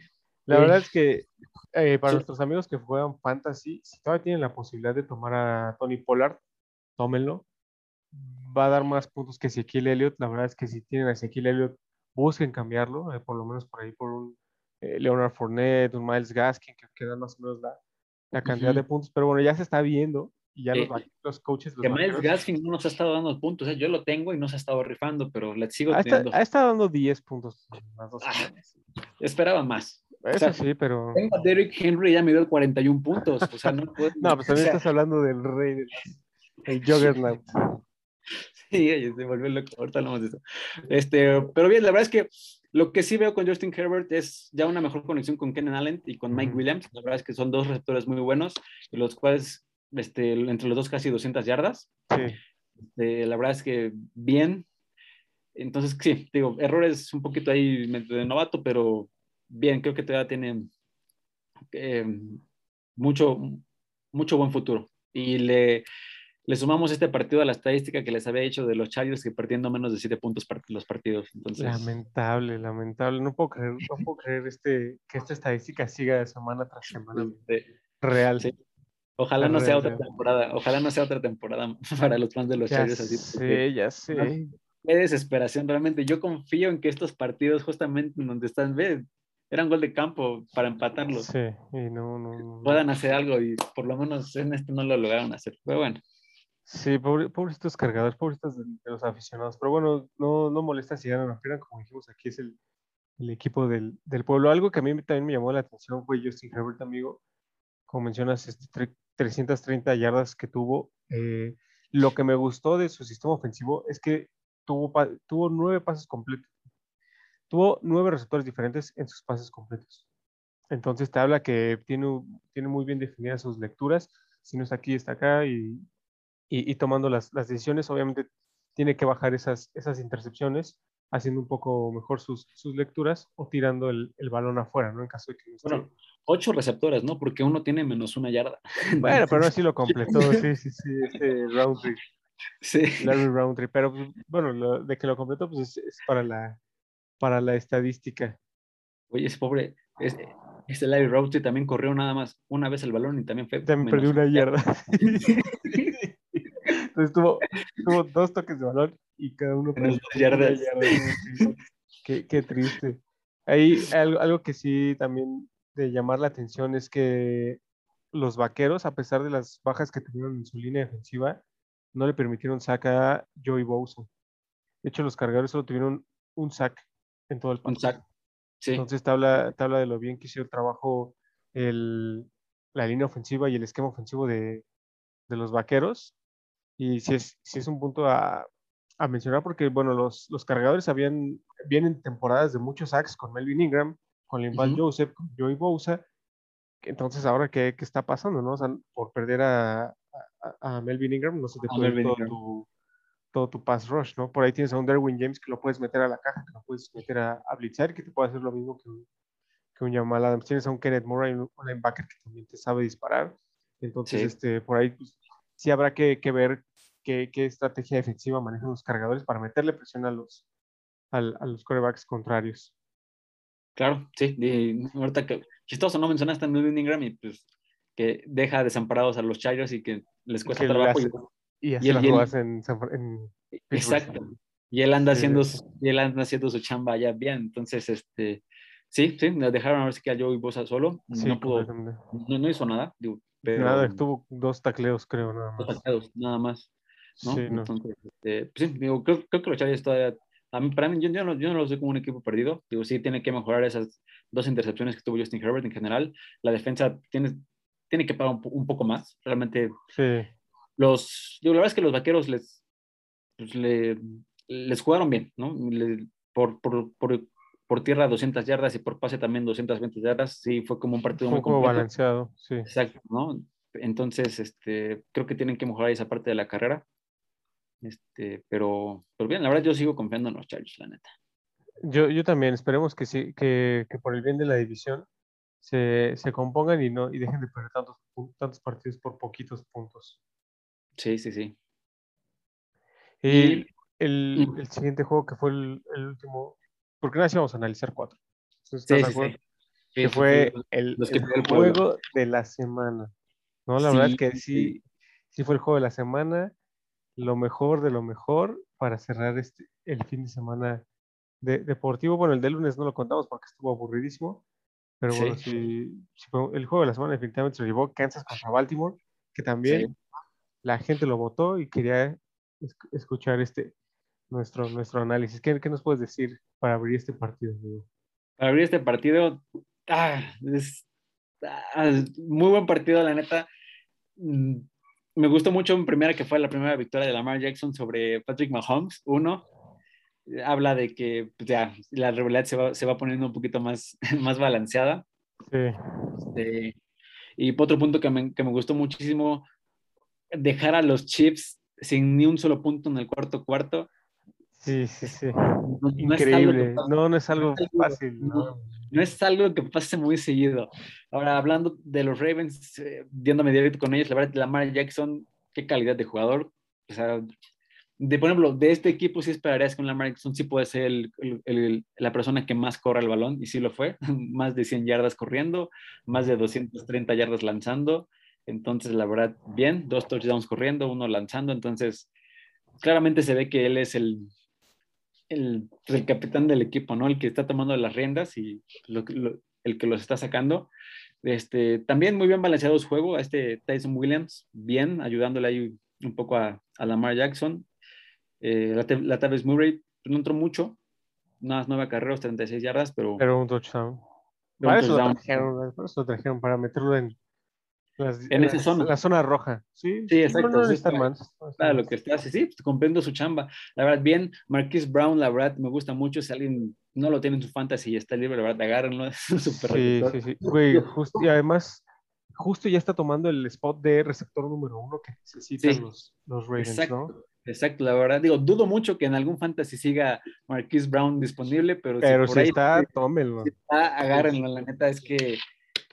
La Sí. verdad es que eh, para Sí. nuestros amigos que juegan fantasy, si todavía tienen la posibilidad de tomar a Tony Pollard, tómenlo. Va a dar más puntos que Ezequiel Elliott. La verdad es que si tienen a Ezequiel Elliott, busquen cambiarlo, eh, por lo menos por ahí por un eh, Leonard Fournette, un Miles Gaskin, que, que dan más o menos la, la cantidad de puntos. Pero bueno, ya se está viendo y ya los, los coaches, los Que Miles Gaskin no nos ha estado dando puntos. ¿eh? Yo lo tengo y no se ha estado rifando, pero le sigo ha, esta- teniendo. ha estado dando 10 puntos dos Ah. Esperaba más. Eso sea, sí, pero... Tengo a Derrick Henry y ya me dio 41 puntos. O sea, no [LAUGHS] puedo. No, pues también o sea, estás hablando del rey, de las- el Juggernaut. [LAUGHS] Sí, se volvió loco. Ahorita hablamos de eso. Este, pero bien, la verdad es que lo que sí veo con Justin Herbert es ya una mejor conexión con Kenan Allen y con Mike. Williams. La verdad es que son dos receptores muy buenos, los cuales, este, entre los dos casi 200 yardas. Sí. Eh, la verdad es que bien. Entonces, sí, digo, errores un poquito ahí de novato, pero bien, creo que todavía tiene eh, mucho, mucho buen futuro. Y le, le sumamos este partido a la estadística que les había hecho de los Chargers que perdiendo menos de 7 puntos los partidos. Entonces, Lamentable, lamentable. No puedo creer, no puedo creer este, que esta estadística siga de semana tras semana. Real. Sí. ojalá no sea otra real. temporada, ojalá no sea otra temporada [LAUGHS] para los fans de los Ya Chargers así. sé, ya sé. qué desesperación realmente. Yo confío en que estos partidos, justamente en donde están, ve, eran gol de campo para empatarlos, Sí, y no, no. puedan hacer algo y por lo menos en este no lo lograron hacer. Pero bueno, Sí, pobre, pobrecitos cargadores, pobrecitos de, de los aficionados. Pero bueno, no, no molesta si ganan o pierdan, como dijimos aquí, es el, el equipo del, del pueblo. Algo que a mí también me llamó la atención fue Justin Herbert, amigo. Como mencionas, este, tre- 330 yardas que tuvo. Eh, lo que me gustó de su sistema ofensivo es que tuvo, tuvo nueve pases completos. Tuvo nueve receptores diferentes en sus pases completos. Entonces te habla que tiene, tiene muy bien definidas sus lecturas. Si no está aquí, está acá y, y, y tomando las, las decisiones. Obviamente tiene que bajar esas, esas intercepciones, haciendo un poco mejor sus, sus lecturas o tirando el, el balón afuera, ¿no? En caso de que bueno, ocho receptores, ¿no? Porque uno tiene menos una yarda. [LAUGHS] Bueno, pero así lo completó, [LAUGHS] sí, sí, sí, este Roundtree, Sí. Larry Roundtree. Pero pues, bueno, lo- de que lo completó, pues es, es para la para la estadística. Oye, es pobre. Es, este Larry Roundtree también corrió nada más una vez el balón y también fue. También perdió una yarda. [LAUGHS] Entonces tuvo, tuvo dos toques de balón y cada uno dos una yardas. Qué, qué triste. Ahí algo, algo que sí también de llamar la atención es que los vaqueros, a pesar de las bajas que tuvieron en su línea defensiva, no le permitieron sack a Joey Bosa. De hecho, los cargadores solo tuvieron un sack en todo el Un partido. sack. Sí. Entonces te habla, te habla de lo bien que hizo el trabajo el, la línea ofensiva y el esquema ofensivo de, de los vaqueros. Y sí es, sí es un punto a, a mencionar porque, bueno, los, los cargadores habían, vienen temporadas de muchos sacks con Melvin Ingram, con Limbal Joseph, con Joey Bosa. Entonces, ahora, ¿qué, ¿qué, está pasando? ¿no? O sea, por perder a, a, a Melvin Ingram, no se te puede todo tu, todo tu pass rush, ¿no? Por ahí tienes a un Derwin James que lo puedes meter a la caja, que lo puedes meter a, a blitzar, que te puede hacer lo mismo que un, que un Jamal Adams. Tienes a un Kenneth Murray, un linebacker que también te sabe disparar. Entonces, sí. este, por ahí pues, sí habrá que, que ver qué, qué, estrategia defensiva manejan los cargadores para meterle presión a los, a, a los corebacks contrarios. Claro, sí. Y ahorita que chistoso, ¿no? Mencionaste a Melvin Ingram y pues que deja desamparados a los Chargers y que les cuesta que trabajo. Hace, y, y así las en, en, Exacto. Y él anda sí. haciendo su, y él anda haciendo su chamba ya bien. Entonces, este, sí, sí, nos dejaron a ver si que a Joey Bosa solo. Sí, no pudo, no, no, hizo nada. Digo, pero, nada, tuvo dos tacleos, creo, nada más. Dos tacleos, nada más. ¿No? Sí, no. Entonces, este, pues, sí, digo, creo, creo, que los Chargers todavía, a mí, para mí, yo, yo, no, yo no los veo como un equipo perdido. Digo, sí, tiene que mejorar esas dos intercepciones que tuvo Justin Herbert en general. La defensa tiene, tiene que pagar un, un poco más. Realmente, sí. los, digo, la verdad es que los vaqueros les, pues, le, les jugaron bien, ¿no? Le, por, por, por, por, tierra 200 yardas y por pase también 220 yardas, sí, fue como un partido muy completo. balanceado, sí. Exacto, ¿no? Entonces, este, creo que tienen que mejorar esa parte de la carrera. Este, pero, pero bien, la verdad yo sigo confiando en los Chargers, la neta. Yo, yo también, esperemos que sí, que, que por el bien de la división se, se compongan y no y dejen de perder tantos, tantos partidos por poquitos puntos. Sí, sí, sí. Y, y el, el, siguiente juego que fue el, el último, porque nada, vamos a analizar cuatro. Entonces, sí, sí, sí. Que fue el, el, el juego de la semana. No, la verdad es que sí, sí fue el juego de la semana, lo mejor de lo mejor para cerrar este, el fin de semana de, deportivo. Bueno, el de lunes no lo contamos porque estuvo aburridísimo, pero bueno, sí, sí fue el juego de la semana definitivamente se lo llevó Kansas contra Baltimore, que también la gente lo votó y quería escuchar este nuestro, nuestro análisis. ¿Qué, ¿Qué, nos puedes decir para abrir este partido? Amigo? Para abrir este partido, ah, es ah, muy buen partido, la neta. Me gustó mucho en primera, que fue la primera victoria de Lamar Jackson sobre Patrick Mahomes, uno. Habla de que pues, ya, la rivalidad se va, se va poniendo un poquito más, [LAUGHS] más balanceada. Sí. Este, y otro punto que me, que me gustó muchísimo, dejar a los Chips sin ni un solo punto en el cuarto cuarto. Sí, sí, sí. No, Increíble. No, no, no, es algo fácil. No, no, es algo que pase muy seguido. Ahora, hablando de los Ravens, eh, directo con ellos, la verdad, Lamar Jackson, qué calidad de jugador. O sea, de, por ejemplo, de este equipo sí esperarías que Lamar Jackson sí puede ser el, el, la persona que más corra el balón, y sí lo fue. [LAUGHS] más de 100 yardas corriendo, más de 230 yardas lanzando. Entonces, la verdad, bien, dos touchdowns corriendo, uno lanzando. Entonces, claramente se ve que él es el, el, el, capitán del equipo, ¿no? El que está tomando las riendas y lo, lo, el que los está sacando. Este, también muy bien balanceado su juego, a este Tyson Williams, bien, ayudándole ahí un poco a, a Lamar Jackson. Eh, la, la Tavis Murray no entró mucho, unas nueve carreras, 36 yardas, pero... Pero un touchdown. Para, un eso touchdown. Trajeron, para eso lo trajeron, para meterlo en, las, en esa zona. La zona roja. Sí, sí exacto. No, no sí, está mal. Lo que está sí, sí, pues, comprendo su chamba. La verdad, bien, Marquise Brown, la verdad, me gusta mucho. Si alguien no lo tiene en su fantasy y está libre, la verdad, agárrenlo. [LAUGHS] Es súper Sí, sí, sí. Güey, justo, y además, justo ya está tomando el spot de receptor número uno que necesitan sí. los, los Ravens, exacto. ¿no? Exacto, la verdad, digo, dudo mucho que en algún fantasy siga Marquise Brown disponible, pero, pero si, si ahí, está, tómenlo. Si está, agárrenlo, la neta es que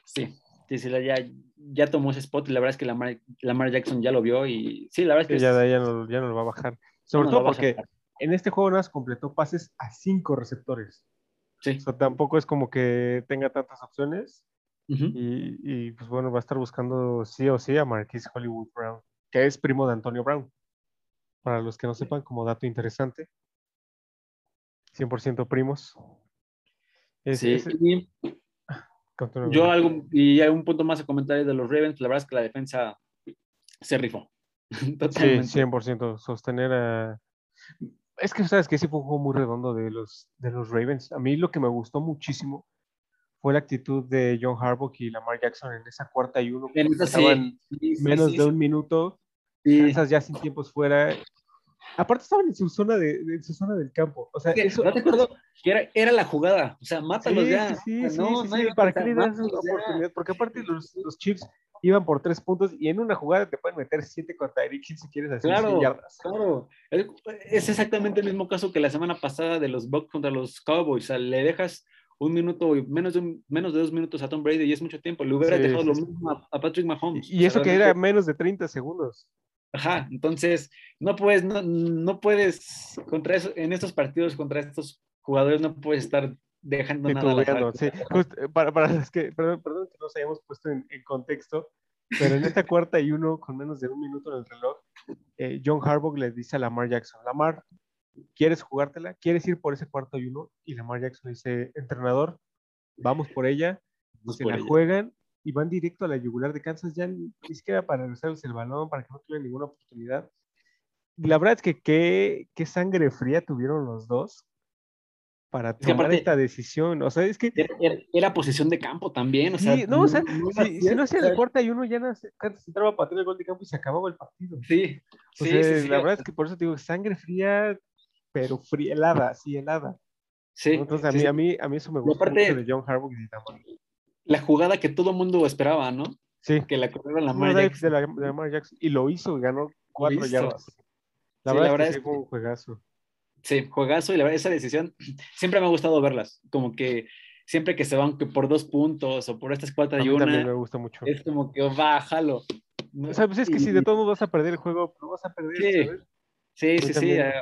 sí, sí, sí, ya, ya tomó ese spot y la verdad es que Lamar, Lamar Jackson ya lo vio y sí, la verdad es que... Sí, ya, ya, no, ya no lo va a bajar. Sobre no, todo porque en este juego nada completó pases a cinco receptores. Sí. O sea, tampoco es como que tenga tantas opciones. Uh -huh. y, y, pues bueno, va a estar buscando sí o sí a Marquise Hollywood Brown, que es primo de Antonio Brown. Para los que no sepan, como dato interesante. 100% primos. Es, sí, es, y yo algo, y hay un punto más a comentar de los Ravens, la verdad es que la defensa se rifó. [LAUGHS] Totalmente. Sí, 100%. Sostener a... Es que sabes que sí fue un juego muy redondo de los, de los Ravens. A mí lo que me gustó muchísimo fue la actitud de John Harbaugh y Lamar Jackson en esa cuarta y uno. En esa, estaban sí, sí, menos de un minuto Kansas ya sin tiempos fuera. Aparte estaban en su zona de, en su zona del campo. O sea, eso, no te acuerdo que era, era la jugada. O sea, mátalos sí, ya. Sí, sí, no, sí, sí, ¿Para qué le das esa oportunidad? Porque aparte los, los Chiefs iban por tres puntos y en una jugada te pueden meter siete con Tyreek Hill si quieres hacer claro, yardas. Claro, es exactamente el mismo caso que la semana pasada de los Bucks contra los Cowboys. O sea, le dejas un minuto, menos de, un, menos de dos minutos a Tom Brady y es mucho tiempo. Le hubiera Sí, dejado sí, lo mismo a, a Patrick Mahomes. Y O eso que era menos de 30 segundos. Ajá, entonces no puedes, no, no puedes, contra eso, en estos partidos, contra estos jugadores, no puedes estar dejando nada sí. Just- eh, para, para los que, perdón, perdón que nos hayamos puesto en, en contexto, pero en esta cuarta y uno, con menos de un minuto en el reloj, eh, John Harbaugh le dice a Lamar Jackson, Lamar, ¿quieres jugártela? ¿Quieres ir por ese cuarto y uno? Y Lamar Jackson le dice, entrenador, vamos por ella, Vamos se por la ella. juegan y van directo a la yugular de Kansas, ya ni siquiera para regresarles el balón, para que no tuvieran ninguna oportunidad. La verdad es que qué, qué sangre fría tuvieron los dos para que tomar aparte- esta decisión. O sea, es que Era, era- de campo también, o sea, Sí, no, o sea, no si, si no hacía sea, la cuarta y uno ya no se, entraba a patear el gol de campo y se acababa el partido. Sí, O sí, sea, sí, sí, la verdad es que por eso te digo, sangre fría, pero fría, helada, sí, helada. sí. Entonces a mí, a mí, a mí eso me gusta aparte- mucho de John Harbaugh y de Lamar. La jugada que todo mundo esperaba, ¿no? Sí, Que la corriera la de, de Lamar Jackson y lo hizo y ganó cuatro yardas. La Sí, verdad, la es que es un juegazo. Sí, juegazo y la verdad esa decisión siempre me ha gustado verlas, como que siempre que se van que por dos puntos o por estas cuatro y también me una, gusta mucho. es como que bájalo. ¿no? O sea, pues es que Y- si de todos vas a perder el juego, lo vas a perder, Sí. Sí, sí, sí. también eh,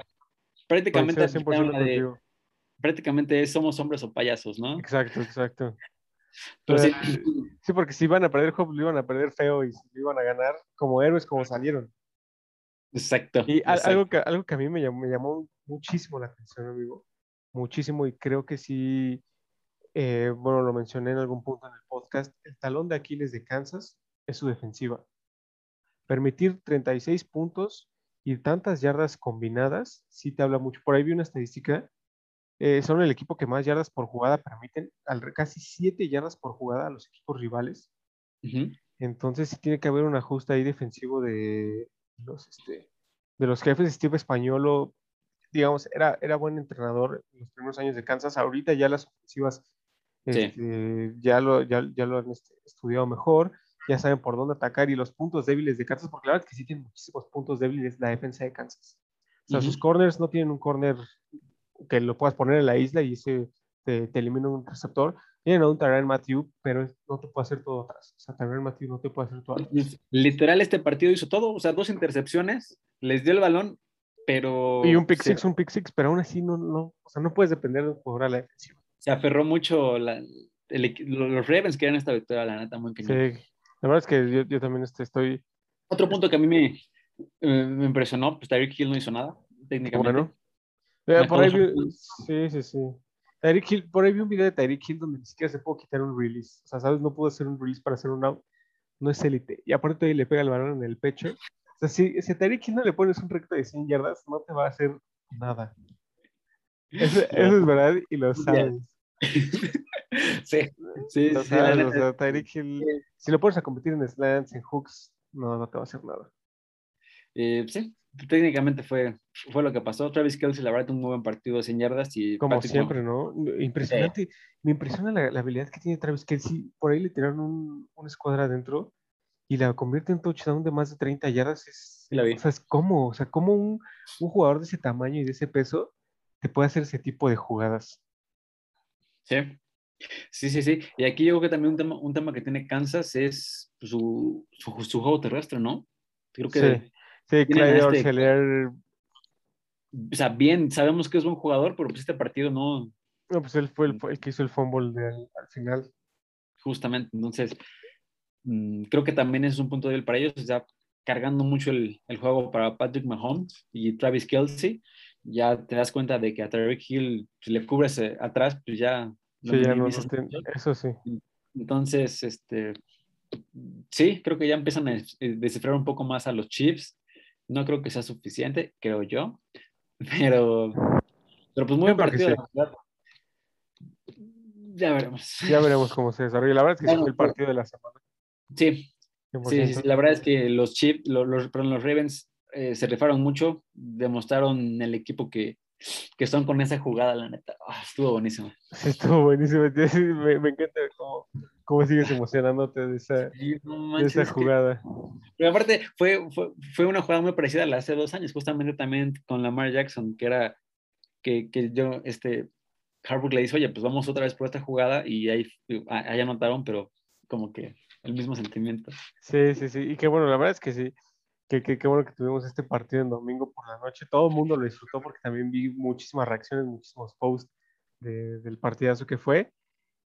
prácticamente, Coincido 100% aplicaron la de- prácticamente es somos hombres o payasos, ¿no? Exacto, exacto. Pero sí, porque si iban a perder juego, lo iban a perder feo y si lo iban a ganar como héroes, como salieron. exacto. Y exacto. algo que, algo que a mí me llamó, me llamó muchísimo la atención, amigo. Muchísimo, y creo que sí, eh, bueno, lo mencioné en algún punto en el podcast, el talón de Aquiles de Kansas es su defensiva. Permitir 36 puntos y tantas yardas combinadas, sí te habla mucho. Por ahí vi una estadística, eh, son el equipo que más yardas por jugada permiten, al, casi 7 yardas por jugada a los equipos rivales. Entonces sí tiene que haber un ajuste ahí defensivo de los, este, de los jefes. Steve Españolo, digamos, era, era buen entrenador en los primeros años de Kansas. Ahorita ya las ofensivas Sí. este, ya, lo, ya, ya lo han este, estudiado mejor, ya saben por dónde atacar y los puntos débiles de Kansas, porque la verdad es que sí tienen muchísimos puntos débiles la defensa de Kansas. O sea, sus corners no tienen un corner que lo puedas poner en la isla y ese te, te elimina un receptor. Tienen a un Tyrann Matthew, pero no te puede hacer todo atrás. O sea, Tyrann Matthew no te puede hacer todo atrás. Literal, este partido hizo todo, o sea, dos intercepciones, les dio el balón, pero Y un pick six, un pick six, pero aún así no, no, o sea, no puedes depender de un jugador a la defensiva. se aferró mucho la- el los Ravens que eran esta victoria, la neta, muy Sí, cañón. la verdad es que yo, yo también este, estoy Otro punto que a mí me, eh, me impresionó, pues Tyreek Hill no hizo nada, técnicamente. bueno. Eh, por ahí vi, [LAUGHS] sí, sí, sí. Tyreek Hill, por ahí vi un video de Tyreek Hill donde ni siquiera se puede quitar un release. O sea, ¿sabes? No pudo hacer un release para hacer un out. No es élite. Y aparte todavía le pega el balón en el pecho. O sea, si, si a Tyreek Hill no le pones un recto de 100 yardas, no te va a hacer nada. Eso, [LAUGHS] eso es verdad y lo sabes. [LAUGHS] sí, sí, Lo sabes, neta. o sea, Tyreek Hill, si lo pones a competir en slants, en hooks, no, no te va a hacer nada. Eh, sí, técnicamente fue, fue lo que pasó. Travis Kelsey, la verdad, un muy buen partido de 100 yardas y Como Patrick siempre, ¿no? Impresionante. Me impresiona la, la habilidad que tiene Travis Kelsey. Por ahí le tiraron un, una escuadra adentro y la convierte en touchdown de más de 30 yardas. Es, Sí, la vi. O sea, es como, o sea, como un, un jugador de ese tamaño y de ese peso te puede hacer ese tipo de jugadas. Sí. Sí, sí, sí. Y aquí yo creo que también un tema, un tema que tiene Kansas es su, su, su juego terrestre, ¿no? Creo que, Sí, sí, a este- o sea, bien, sabemos que es buen jugador, pero pues este partido no, no, pues él fue el, el que hizo el fumble del- al final. justamente. Entonces, mm, creo que también es un punto débil para ellos. Ya cargando mucho el, el juego para Patrick Mahomes y Travis Kelsey, ya te das cuenta de que a Tyreek Hill, si le cubres eh, atrás, pues ya lo Sí, ya no, no eso sí. Entonces, este, sí, creo que ya empiezan a eh, descifrar un poco más a los Chiefs. No creo que sea suficiente, creo yo. [LAUGHS] Pero, pero pues muy Yo buen partido, sí. la verdad. Ya veremos. Ya veremos cómo se desarrolla. La verdad es que sí Bueno, fue el pero- partido de la semana. Sí, Sí, la verdad es que los Chiefs, los, los, los Ravens eh, se rifaron mucho, demostraron el equipo que, que son con esa jugada, la neta. Ah, estuvo buenísimo. Sí, estuvo buenísimo. [LAUGHS] Me, me encanta cómo, cómo, sigues emocionándote de esa, de esa jugada. Pero aparte, fue, fue, fue, una jugada muy parecida a la hace dos años, justamente también con Lamar Jackson, que era que, que yo, este, Harbaugh le dice, oye, pues vamos otra vez por esta jugada y ahí, ahí anotaron, pero como que el mismo sentimiento. Sí, sí, sí. Y qué bueno, la verdad es que sí. Qué, qué, qué, bueno que tuvimos este partido en domingo por la noche. Todo el mundo lo disfrutó porque también vi muchísimas reacciones, muchísimos posts de, del partidazo que fue.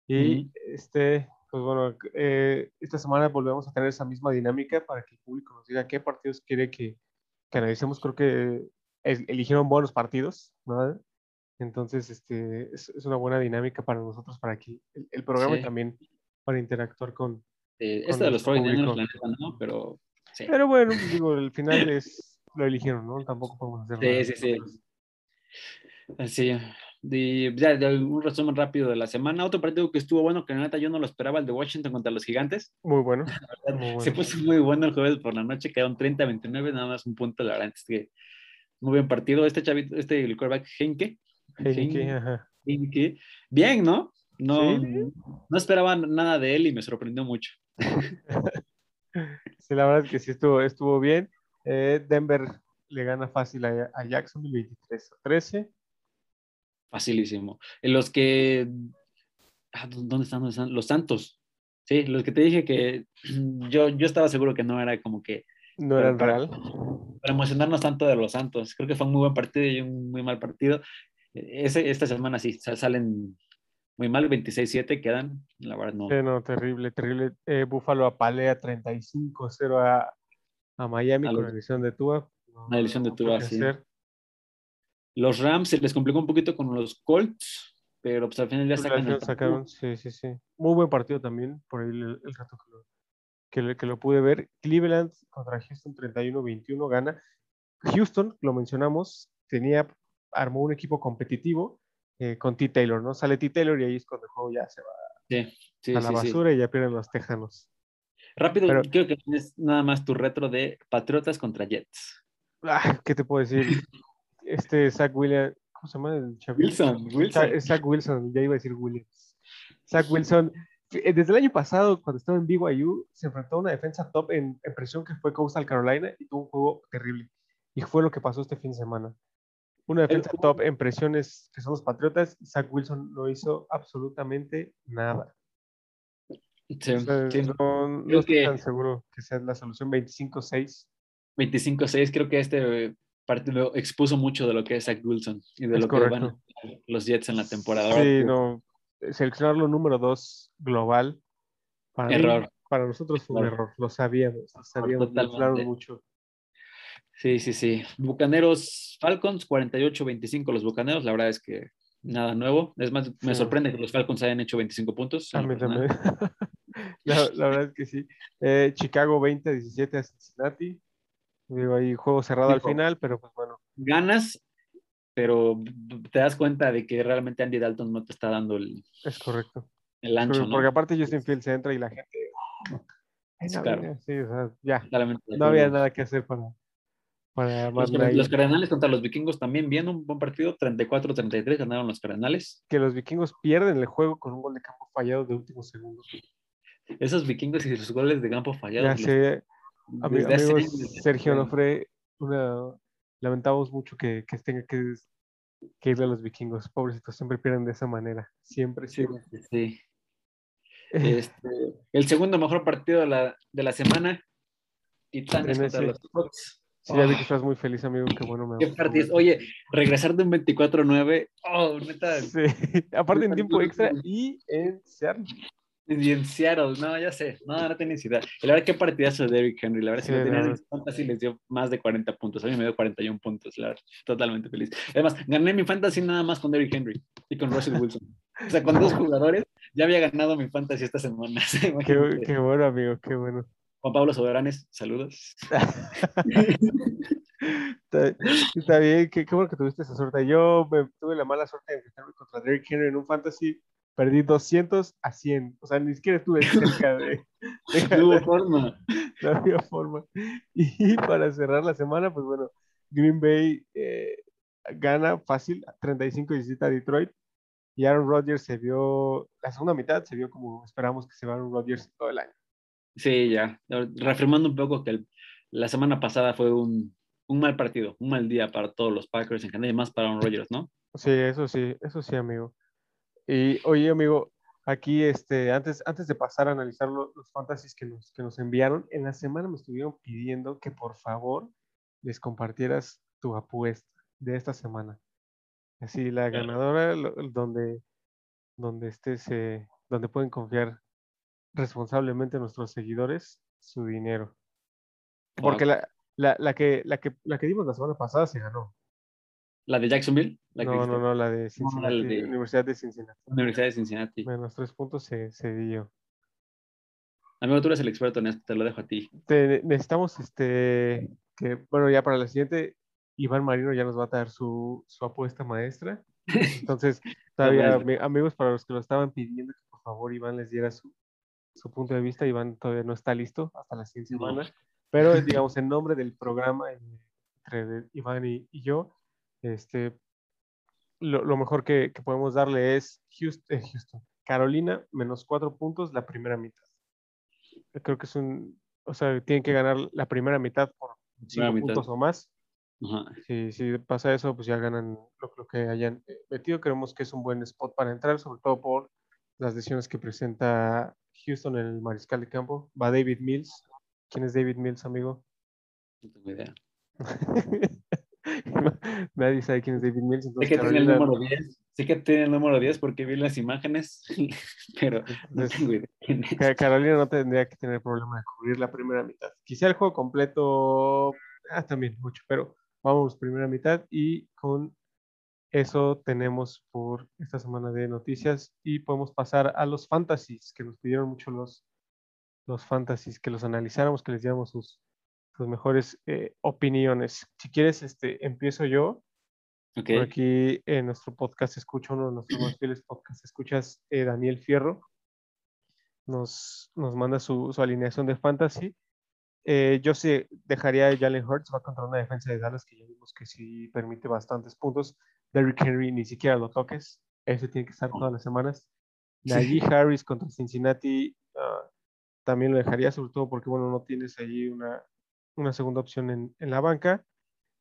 Y este, pues bueno, eh, esta semana volvemos a tener esa misma dinámica para que el público nos diga qué partidos quiere que, que analicemos. Creo que eligieron buenos partidos, ¿no? Entonces, este, es, es, una buena dinámica para nosotros, para que el, el programa sí. también para interactuar con. Eh, este de los 49 ¿no? Pero Sí. Pero bueno, digo, al final es, lo eligieron, ¿no? Tampoco podemos hacer nada. Sí, sí, sí. Sí. De, ya, de un resumen rápido de la semana. Otro partido que estuvo bueno, que la neta yo no lo esperaba, el de Washington contra los Gigantes. Muy bueno. [LAUGHS] Muy bueno. Se puso muy bueno el jueves por la noche, quedaron 30-29, nada más un punto, la verdad es que muy buen partido. Este chavito, este el quarterback Henke. Henke, ajá. Henke. Bien, ¿no? No, ¿Sí? no esperaba nada de él y me sorprendió mucho. [LAUGHS] Sí, la verdad es que sí estuvo, estuvo bien. Eh, Denver le gana fácil a, a Jacksonville 23 a 13. Facilísimo. En los que. Ah, ¿dónde, están, ¿Dónde están? Los Santos. Sí, los que te dije que [CLEARS THROAT] yo, yo estaba seguro que no era como que. No era real. Para emocionarnos tanto de los Santos. Creo que fue un muy buen partido y un muy mal partido. Ese, esta semana sí salen muy mal, 26-7 quedan, la verdad no. No, terrible, terrible. Eh, Búfalo apalea 35-0 a, a, Miami a con la edición de Tua. No, la edición de Tua, sí. Hacer. Los Rams se les complicó un poquito con los Colts, pero pues al final ya sacan el sacaron, sí, sí, sí. Muy buen partido también, por ahí el, el rato que lo, que, lo, que lo pude ver. Cleveland contra Houston 31-21 gana. Houston, lo mencionamos, tenía, armó un equipo competitivo, eh, con T. Taylor, ¿no? Sale T. Taylor y ahí es cuando el juego ya se va sí, sí, a la sí, basura y ya pierden los tejanos. Rápido, Pero, creo que tienes nada más tu retro de Patriotas contra Jets. Ah, ¿Qué te puedo decir? [LAUGHS] Este Zach Williams, ¿cómo se llama? El Wilson, Wilson. Zach Wilson, ya iba a decir Williams. Zach Wilson, eh, desde el año pasado, cuando estaba en BYU, se enfrentó a una defensa top en, en presión que fue Coastal Carolina y tuvo un juego terrible. Y fue lo que pasó este fin de semana una defensa el, top en presiones que son los Patriotas, Zach Wilson no hizo absolutamente nada. Sí, o sea, sí. No, no estoy que, tan seguro que sea la solución 25-6. 25-6, creo que este partido expuso mucho de lo que es Zach Wilson y de es lo correcto. que van los Jets en la temporada. Sí, no, seleccionarlo número 2 global. Para error. Mí, para nosotros fue un error, lo sabíamos, lo sabíamos, Totalmente. mucho. Sí, sí, sí. Bucaneros Falcons, 48-25 los Bucaneros. La verdad es que nada nuevo. Es más, me sí. sorprende que los Falcons hayan hecho 25 puntos. A mí también. [LAUGHS] la, la, verdad es que sí. Eh, Chicago 20-17 a Cincinnati. Digo, ahí juego cerrado al final, pero pues bueno. Ganas, pero te das cuenta de que realmente Andy Dalton no te está dando el. Es correcto. El ancho. Pero, ¿no? Porque aparte Justin Fields se entra y la gente. Ay, no, claro. Sí, o sea, ya. No había nada que hacer para para los, los, Cardenales contra los Vikingos también bien un buen partido, 34-33 ganaron los Cardenales. Que los Vikingos pierden el juego con un gol de campo fallado de último segundo. Esos Vikingos y sus goles de campo fallados. Ya sé, los, amigos, Sergio Nofre, una, lamentamos mucho que, que tenga que, que, irle a los Vikingos. Pobrecitos, siempre pierden de esa manera. Siempre, siempre. Sí. sí. [LAUGHS] Este, el segundo mejor partido de la, de la semana, Titanes contra los Fox. Sí, ya vi que estás muy feliz, amigo. Qué bueno. Me Qué partido. Oye, regresar de un 24-9. Oh, neta. Sí, [LAUGHS] aparte en tiempo extra y en Seattle. Y en Seattle, no, ya sé. No, no tenía idea. La verdad, qué partidazo de Derrick Henry. La verdad, sí, si lo tenían en fantasy, les dio más de 40 puntos. A mí me dio 41 puntos. La verdad, totalmente feliz. Además, gané mi fantasy nada más con Derrick Henry y con Russell Wilson. O sea, con dos jugadores ya había ganado mi fantasy esta semana. [LAUGHS] qué, qué bueno, amigo, qué bueno. Juan Pablo Soberanes, saludos. está, está, bien, qué, qué, bueno que tuviste esa suerte. Yo me, tuve la mala suerte de enfrentarme contra Derrick Henry en un fantasy. Perdí 200 a 100. O sea, ni siquiera estuve cerca de. [LAUGHS] no hubo forma. [LAUGHS] No había forma. Y para cerrar la semana, pues bueno, Green Bay eh, gana fácil, 35 y visita a Detroit. Y Aaron Rodgers se vio, la segunda mitad se vio como esperamos que se va Aaron Rodgers todo el año. Sí, ya. Reafirmando un poco que la semana pasada fue un, un, mal partido, un mal día para todos los Packers en general y más para Aaron Rodgers, ¿no? Sí, eso sí, eso sí, amigo. Y oye, amigo, aquí, este, antes, antes de pasar a analizar los, los fantasies que nos, que nos enviaron, en la semana me estuvieron pidiendo que por favor les compartieras tu apuesta de esta semana. Así, la ganadora, donde, donde estés, donde pueden confiar responsablemente nuestros seguidores su dinero. Porque la, la, la, que, la, que, la que dimos la semana pasada se ganó. ¿La de Jacksonville? no, no, no, la de Cincinnati, de- Universidad de Cincinnati. Universidad de Cincinnati. Menos tres puntos se, se dio. Amigo, tú eres el experto en esto, te lo dejo a ti. Te- necesitamos este que, bueno, ya para la siguiente, Iván Marino ya nos va a dar su, su apuesta maestra. [LAUGHS] Entonces, todavía, amigos, para los que lo estaban pidiendo, que por favor Iván les diera su, su punto de vista. Iván todavía no está listo hasta la siguiente No. semana. Pero, digamos, en nombre del programa, en- entre Iván y, y yo, este, lo, lo mejor que, que podemos darle es Houston, Houston, Carolina, menos cuatro puntos la primera mitad. Creo que es un, o sea, tienen que ganar la primera mitad por cinco mitad. puntos o más. Ajá. Si, si pasa eso, pues ya ganan lo, lo que hayan eh, metido. Creemos que es un buen spot para entrar, sobre todo por las lesiones que presenta Houston en el mariscal de campo. Va David Mills. ¿Quién es David Mills, amigo? No tengo idea. [LAUGHS] Nadie sabe quién es David Mills. Sé que tiene el número 10. Sé que tiene el número 10 porque vi las imágenes, [LAUGHS] pero no tengo idea quién es. Ca- Carolina no tendría que tener problema de cubrir la primera mitad. Quizá el juego completo, ah, también mucho, pero vamos primera mitad y con eso tenemos por esta semana de noticias y podemos pasar a los fantasies, que nos pidieron mucho los, los fantasies, que los analizáramos, que les diéramos sus, sus mejores eh, opiniones. Si quieres, este, empiezo yo. Ok. Por aquí en nuestro podcast escucha uno de nuestros más fieles podcast, escuchas eh, Daniel Fierro, nos, nos manda su, su alineación de fantasy. Eh, yo sí dejaría a Jalen Hurts, va contra una defensa de Dallas que ya vimos que sí permite bastantes puntos. Derrick Henry ni siquiera lo toques, ese tiene que estar todas las semanas. Najee Harris contra Cincinnati ah, también lo dejaría, sobre todo porque bueno, no tienes allí una, una segunda opción en, en la banca.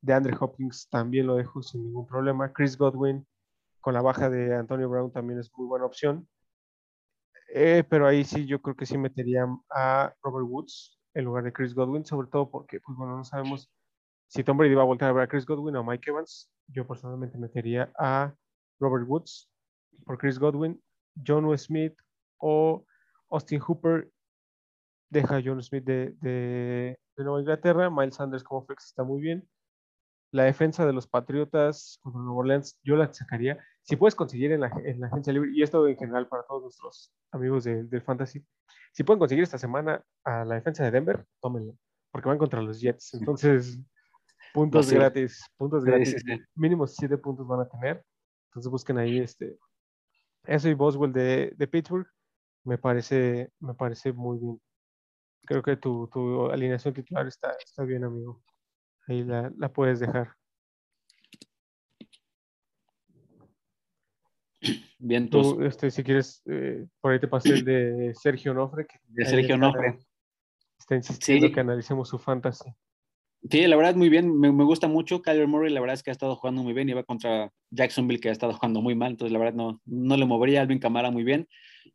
De Andre Hopkins también lo dejo sin ningún problema. Chris Godwin con la baja de Antonio Brown también es muy buena opción. Eh, pero ahí sí yo creo que sí metería a Robert Woods en lugar de Chris Godwin, sobre todo porque pues bueno, no sabemos si Tom Brady va a volver a ver a Chris Godwin o Mike Evans. Yo personalmente metería a Robert Woods por Chris Godwin, John Smith o Austin Hooper. Deja a John Smith de, de, de Nueva Inglaterra. Miles Sanders como flex está muy bien. La defensa de los Patriotas contra Nueva Orleans, yo la sacaría. Si puedes conseguir en la, en la agencia libre, y esto en general para todos nuestros amigos de- del Fantasy, si pueden conseguir esta semana a la defensa de Denver, tómenlo, porque van contra los Jets. [LAUGHS] Entonces, puntos gratis, puntos Sí, gratis, sí, mínimo siete puntos van a tener. Entonces busquen ahí este eso y Boswell de, de Pittsburgh me parece, me parece muy bien. Creo que tu, tu alineación titular está, está bien, amigo. Ahí la, la puedes dejar. Bien, Tú, este, si quieres, eh, por ahí te pasé el de Sergio Nofre, que de Sergio Nofre. Está insistiendo Sí. que analicemos su fantasy. Sí, la verdad, muy bien. Me, me gusta mucho. Kyler Murray, la verdad es que ha estado jugando muy bien y va contra Jacksonville, que ha estado jugando muy mal. Entonces, la verdad, no, no le movería. Alvin Camara, muy bien.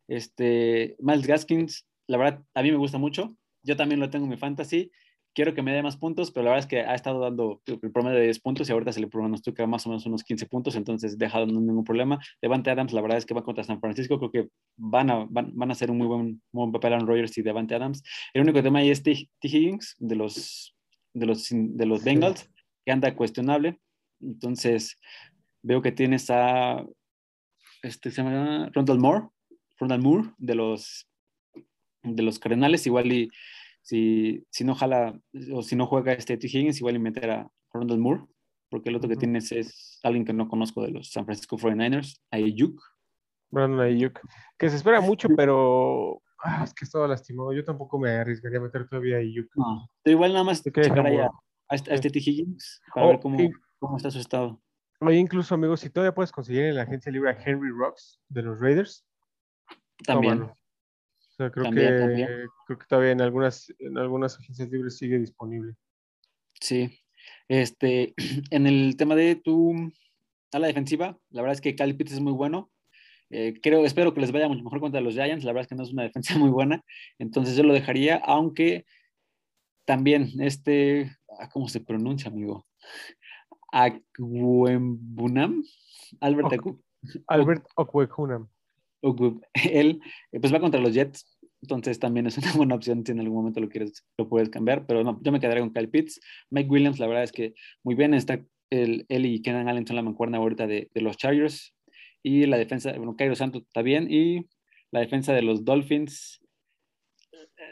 Este, Miles Gaskins, la verdad, a mí me gusta mucho. Yo también lo tengo en mi fantasy. Quiero que me dé más puntos, pero la verdad es que ha estado dando el promedio de 10 puntos y ahorita se le pronostica más o menos unos 15 puntos, entonces deja no ningún problema. Devante Adams, la verdad es que va contra San Francisco. Creo que van a, van, van a hacer un muy buen, buen papel Aaron Rodgers y Devante Adams. El único tema ahí es. T. Higgins de los, de los, de los. Bengals, que anda cuestionable. Entonces, veo que tienes a este se llama Rondal Moore, Rondal Moore de los de los Cardenales, igual y si, si no jala o si no juega este T. Higgins, igual y meter a Rondal Moore, porque el otro que tienes es alguien que no conozco de los San Francisco 49ers, Ayuk. Brandon Ayuk, que se espera mucho, pero ah, es que estaba lastimado. Yo tampoco me arriesgaría a meter todavía a Ayuk. No, pero igual nada más Te checar ahí a, este, a este T. Higgins para Oh, ver cómo, y- cómo está su estado. Oye, incluso, amigos, si todavía puedes conseguir en la agencia libre a Henry Rocks de los Raiders, También. tómalo. O sea, creo También, que también. creo que todavía en algunas, en algunas agencias libres sigue disponible. Sí. Este, [CLEARS THROAT] en el tema de tu a la defensiva, la verdad es que Cali Pitts es muy bueno. Eh, creo, espero que les vaya mucho mejor contra los Giants. La verdad es que no es una [LAUGHS] defensa muy buena. Entonces yo lo dejaría, aunque también este, ah, ¿cómo se pronuncia, amigo? Akwembunam, Albert. Acu- Albert [LAUGHS] él eh, pues va contra los Jets. Entonces también es una buena opción si en algún momento lo quieres, lo puedes cambiar. Pero no, yo me quedaría con Kyle Pitts. Mike Williams, la verdad es que muy bien. Está el, él y Kenan Allen son la mancuerna ahorita de, de los Chargers. Y la defensa, bueno, Cairo Santos está bien. Y la defensa de los Dolphins.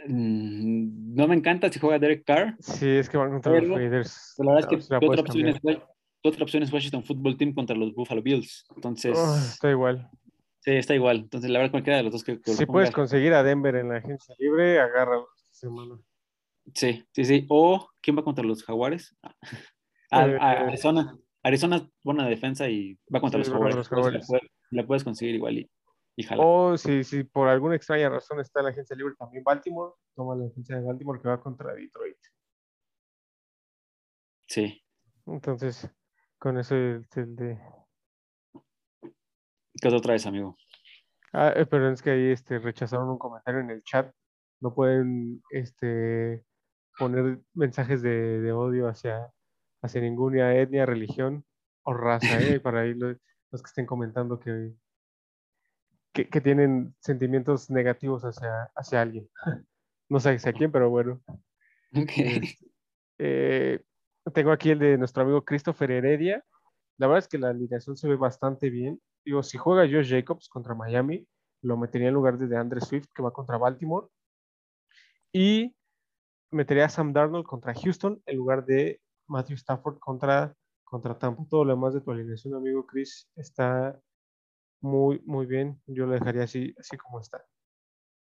mm, No me encanta si juega Derek Carr. Sí, es que van contra los Raiders. pero la verdad es que la otra, opción es, tu otra opción es Washington Football Team contra los Buffalo Bills. Entonces, Oh, está igual. sí, está igual. Entonces, la verdad, cualquiera de los dos que, que Si puedes conseguir a Denver en la agencia libre, agárralo esta semana. Sí, sí, sí. O, ¿quién va contra los Jaguares? [LAUGHS] Ah, Eh, Arizona. Arizona es buena defensa y va contra Sí, los Jaguares. La, puedes, la puedes conseguir igual y, y jala. O si, si por alguna extraña razón está la agencia libre también Baltimore, toma la agencia de Baltimore que va contra Detroit. Sí. Entonces, con eso es el de... ¿Qué otra vez, amigo? Ah, eh, pero es que ahí este, rechazaron un comentario en el chat. No pueden este, poner mensajes de, de odio hacia, hacia ninguna etnia, religión o raza, ¿eh? [LAUGHS] Para ahí lo- los que estén comentando que, que, que tienen sentimientos negativos hacia, hacia alguien. No sé hacia quién, pero bueno. Ok. Eh, tengo aquí el de nuestro amigo Christopher Heredia. La verdad es que la alineación se ve bastante bien. Digo, si juega Josh Jacobs contra Miami, lo metería en lugar de DeAndre Swift, que va contra Baltimore. Y metería a Sam Darnold contra Houston en lugar de Matthew Stafford contra, contra Tampa. Todo lo demás de tu alineación, amigo Chris, está muy, muy bien. Yo lo dejaría así, así como está.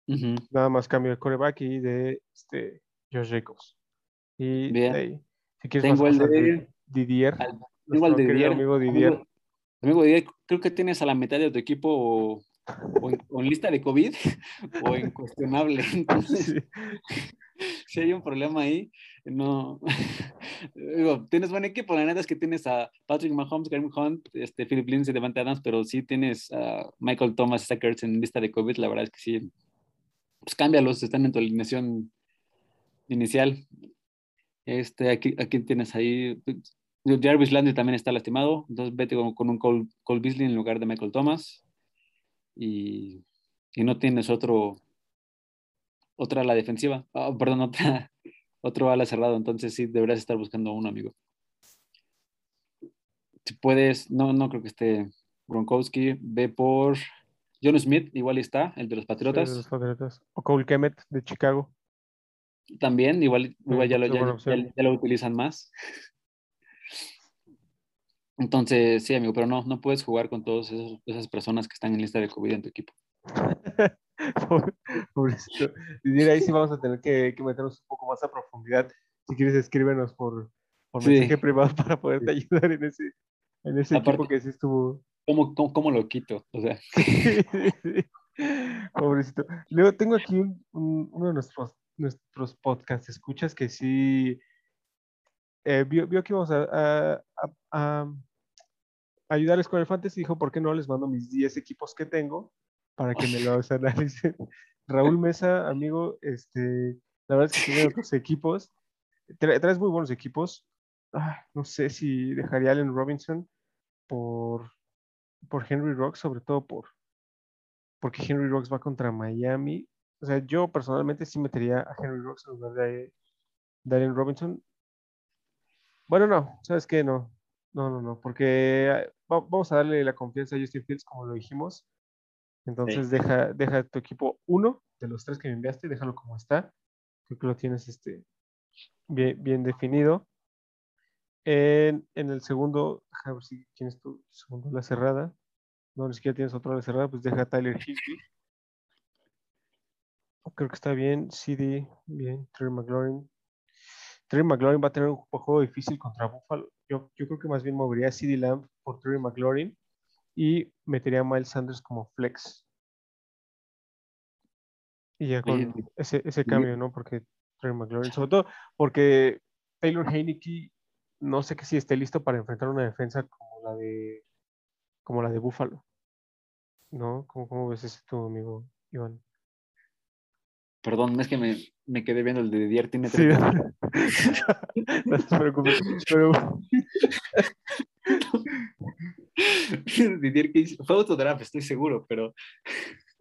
Ujú. Nada más cambio de coreback y de este, Josh Jacobs. Y Bien. de ahí, si quieres Tengo el de- Didier. al- Tengo al Didier. amigo Didier. Amigo, amigo Didier, creo que tienes a la mitad de tu equipo o, o en, o en lista de COVID [LAUGHS] o en cuestionable. [LAUGHS] Entonces, Sí. [LAUGHS] si hay un problema ahí, no. [LAUGHS] Digo, tienes buen equipo, la neta es que tienes a Patrick Mahomes, Kareem Hunt, este, Philip Lindsay, Devante Adams, pero sí tienes a Michael Thomas, Zach en lista de COVID, la verdad es que sí. Pues cámbialos, están en tu alineación inicial. Este, aquí, aquí tienes ahí. Jarvis Landry también está lastimado, entonces vete con, con un Cole, Cole Beasley en lugar de Michael Thomas. Y, y no tienes otro, otra la defensiva, Ah, perdón, otra, otro ala cerrado, entonces sí deberías estar buscando uno, amigo. Si puedes, no, no creo que esté Gronkowski, ve por John Smith, igual está, el de los Sí, de Patriotas. los Patriotas. O Cole Kemet de Chicago. También, igual, igual ya, lo, ya lo utilizan más. Entonces, sí, amigo, pero no, no puedes jugar con todas esas personas que están en lista de COVID en tu equipo. [LAUGHS] [LAUGHS] Pobre- Pobrecito. Didier, ahí sí vamos a tener que, que meternos un poco más a profundidad. Si quieres, escríbenos por, por Sí. mensaje privado [LAUGHS] para poderte ayudar en ese, en ese Aparte- equipo que sí estuvo. ¿Cómo, cómo, cómo lo quito? O sea, [LAUGHS] Pobrecito. Luego tengo aquí un- un- uno de nuestros, nuestros podcasts, escuchas que sí eh, vio, vio que íbamos a, a- a- a ayudarles con el fantasy, dijo, ¿por qué no les mando mis 10 equipos que tengo para que me los [LAUGHS] analicen? Raúl Mesa, amigo, este, la verdad es que tiene otros equipos, tra- traes muy buenos equipos. Ah, no sé si dejaría a Allen Robinson por, por Henry Rocks, sobre todo por porque Henry Rocks va contra Miami. O sea, yo personalmente sí metería a Henry Rocks en lugar de, de Allen Robinson. Bueno, no, ¿sabes qué? No, no, no, no, porque ah, va- vamos a darle la confianza a Justin Fields, como lo dijimos. Entonces deja, deja tu equipo uno de los tres que me enviaste, déjalo como está. Creo que lo tienes este, bien, bien definido. En, el segundo, déjame ver si quién es tu segundo, la cerrada. no ni siquiera tienes otro de cerrada, pues deja a Tyler Higby. Creo que está bien. CD, bien. Terry McLaurin. Terry McLaurin va a tener un juego difícil contra Buffalo. Yo, yo creo que más bien movería a CD Lamb por Terry McLaurin y metería a Miles Sanders como flex. Y ya con ese, ese cambio, ¿no? Porque Terry McLaurin, sobre todo porque Taylor Heineke no sé que si esté listo para enfrentar una defensa como la de como la de Buffalo. ¿No? ¿Cómo, cómo ves ese tu amigo Iván? Perdón, es que me, me quedé viendo el de Dier tiene Sí. [LAUGHS] no te preocupes. Pero [LAUGHS] [LAUGHS] Didier fue autodraft, estoy seguro, pero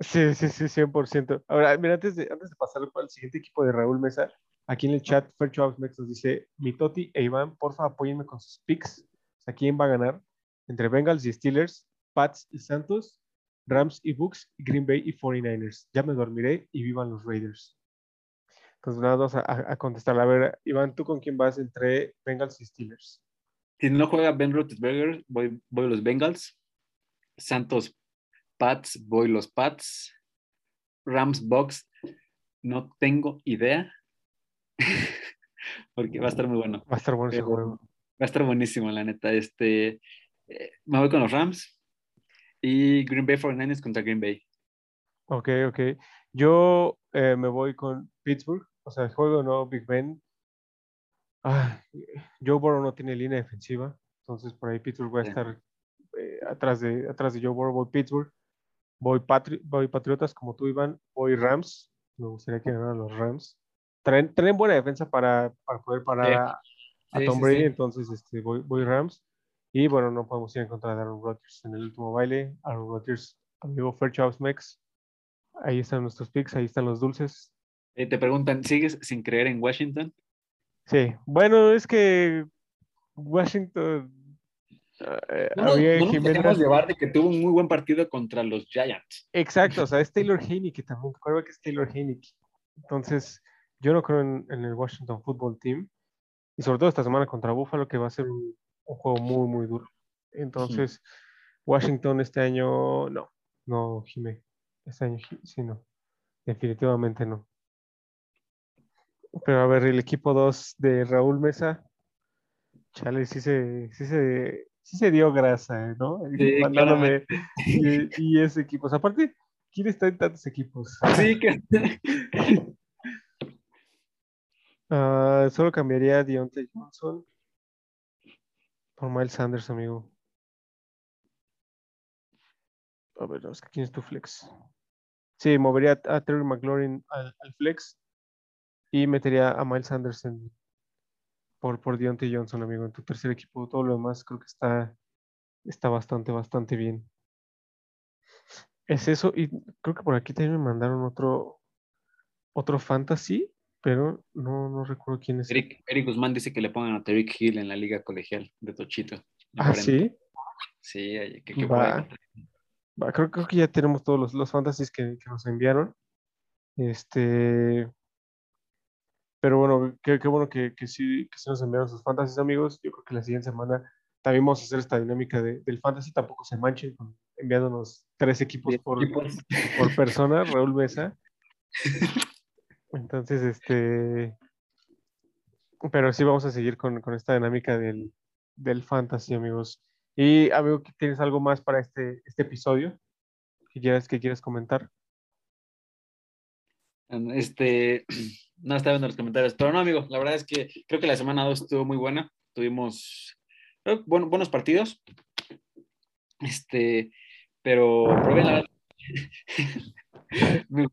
sí, sí, sí, 100%. Ahora, mira, antes de, antes de pasar al siguiente equipo de Raúl Mesa, aquí en el chat, Fercho Mex nos dice, mi Toti e Iván, porfa, apóyenme con sus picks. O sea, ¿quién va a ganar? Entre Bengals y Steelers, Pats y Santos, Rams y Bucks, Green Bay y 49ers. Ya me dormiré y vivan los Raiders. Entonces, nada, vamos a- a contestar. A ver, Iván, ¿tú con quién vas entre Bengals y Steelers? Si no juega Ben Roethlisberger, voy, voy los Bengals. Santos Pats, voy los Pats. Rams Box, no tengo idea. [LAUGHS] Porque va a estar muy bueno. Va a estar bueno ese juego. Va a estar buenísimo, la neta. Este, eh, me voy con los Rams y Green Bay 49ers contra Green Bay. Ok, ok. Yo eh, me voy con Pittsburgh. O sea, el juego no, Big Ben. Ah, Joe Burrow no tiene línea defensiva. Entonces por ahí Pittsburgh va a estar eh, atrás, de, atrás de Joe Burrow. Voy Pittsburgh. Voy, Patri- voy Patriotas como tú, Iván. Voy Rams. Me gustaría que ganaran los Rams. Traen, traen buena defensa para, para poder parar Sí. a, a Sí, Tom sí, Brady. Entonces este, voy, voy Rams. Y bueno, no podemos ir en contra de Aaron Rodgers en el último baile. Aaron Rodgers, amigo Fairchild Mex. Ahí están nuestros picks, ahí están los dulces. Eh, te preguntan, ¿sigues sin creer en Washington? Sí, bueno, es que Washington. eh, No, había no Jiménez- llevar de que tuvo un muy buen partido contra los Giants. Exacto, o sea, es Taylor [LAUGHS] Heineke también. Recuerda que es Taylor Heineke. Entonces, yo no creo en, en el Washington Football Team. Y sobre todo esta semana contra Buffalo, que va a ser un, un juego muy, muy duro. Entonces, Washington este año, no, no, Jimé. Este año sí, no. Definitivamente no. Pero a ver, el equipo 2 de Raúl Mesa. Chale, sí se, sí se, sí se dio grasa. ¿no? Sí, [LAUGHS] Mandándome y, y ese equipo. O sea, aparte, ¿quién está en tantos equipos? Sí, que [LAUGHS] Ah, solo cambiaría a Deontay Johnson por Miles Sanders, amigo. A ver, ¿quién es tu flex? Sí, movería a, a Terry McLaurin al, al flex y metería a Miles Sanders en, por, por Deontay Johnson, amigo, en tu tercer equipo. Todo lo demás creo que está, está bastante, bastante bien. Es eso, y creo que por aquí también me mandaron otro, otro fantasy, pero no, no recuerdo quién es. Eric, Eric Guzmán dice que le pongan a Tariq Hill en la liga colegial de Tochito. Ah, 40. sí. Sí, que, que Va. Va, creo, creo que ya tenemos todos los, los fantasies que, que nos enviaron. Este. Pero bueno, qué, qué bueno que, que sí, que sí nos enviaron sus fantasies, amigos. Yo creo que la siguiente semana también vamos a hacer esta dinámica de- del fantasy. Tampoco se manchen con enviándonos tres equipos por, equipos. por [LAUGHS] persona, Raúl Mesa. Entonces, este. Pero sí vamos a seguir con, con esta dinámica del, del fantasy, amigos. Y, amigo, ¿tienes algo más para este, este episodio que quieras, que quieras comentar? Este, [CLEARS THROAT] no estaba viendo los comentarios, pero no, amigo, la verdad es que creo que la semana 2 estuvo muy buena. Tuvimos eh, bueno, buenos partidos. Este, pero, bien, la [LAUGHS]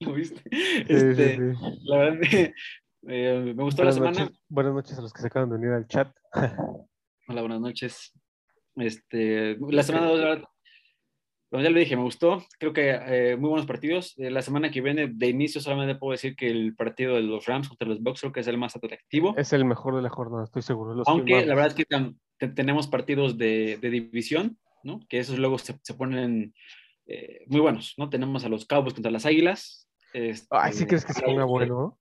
¿Lo viste? Sí, sí, Este, sí. La verdad me, [LAUGHS] eh, me gustó la semana. noches, buenas noches a los que se acaban de unir al chat. Hola, buenas noches. Este, la semana 2, como ya lo dije, me gustó. Creo que eh, muy buenos partidos. Eh, la semana que viene, de inicio, solamente puedo decir que el partido de los Rams contra los Bucks creo que es el más atractivo. Es el mejor de la jornada, estoy seguro. Los Aunque la verdad es que te- tenemos partidos de, de división, ¿no? Que esos luego se, se ponen eh, muy buenos, ¿no? Tenemos a los Cowboys contra las Águilas. este, Ay, ¿sí crees que se ponga bueno?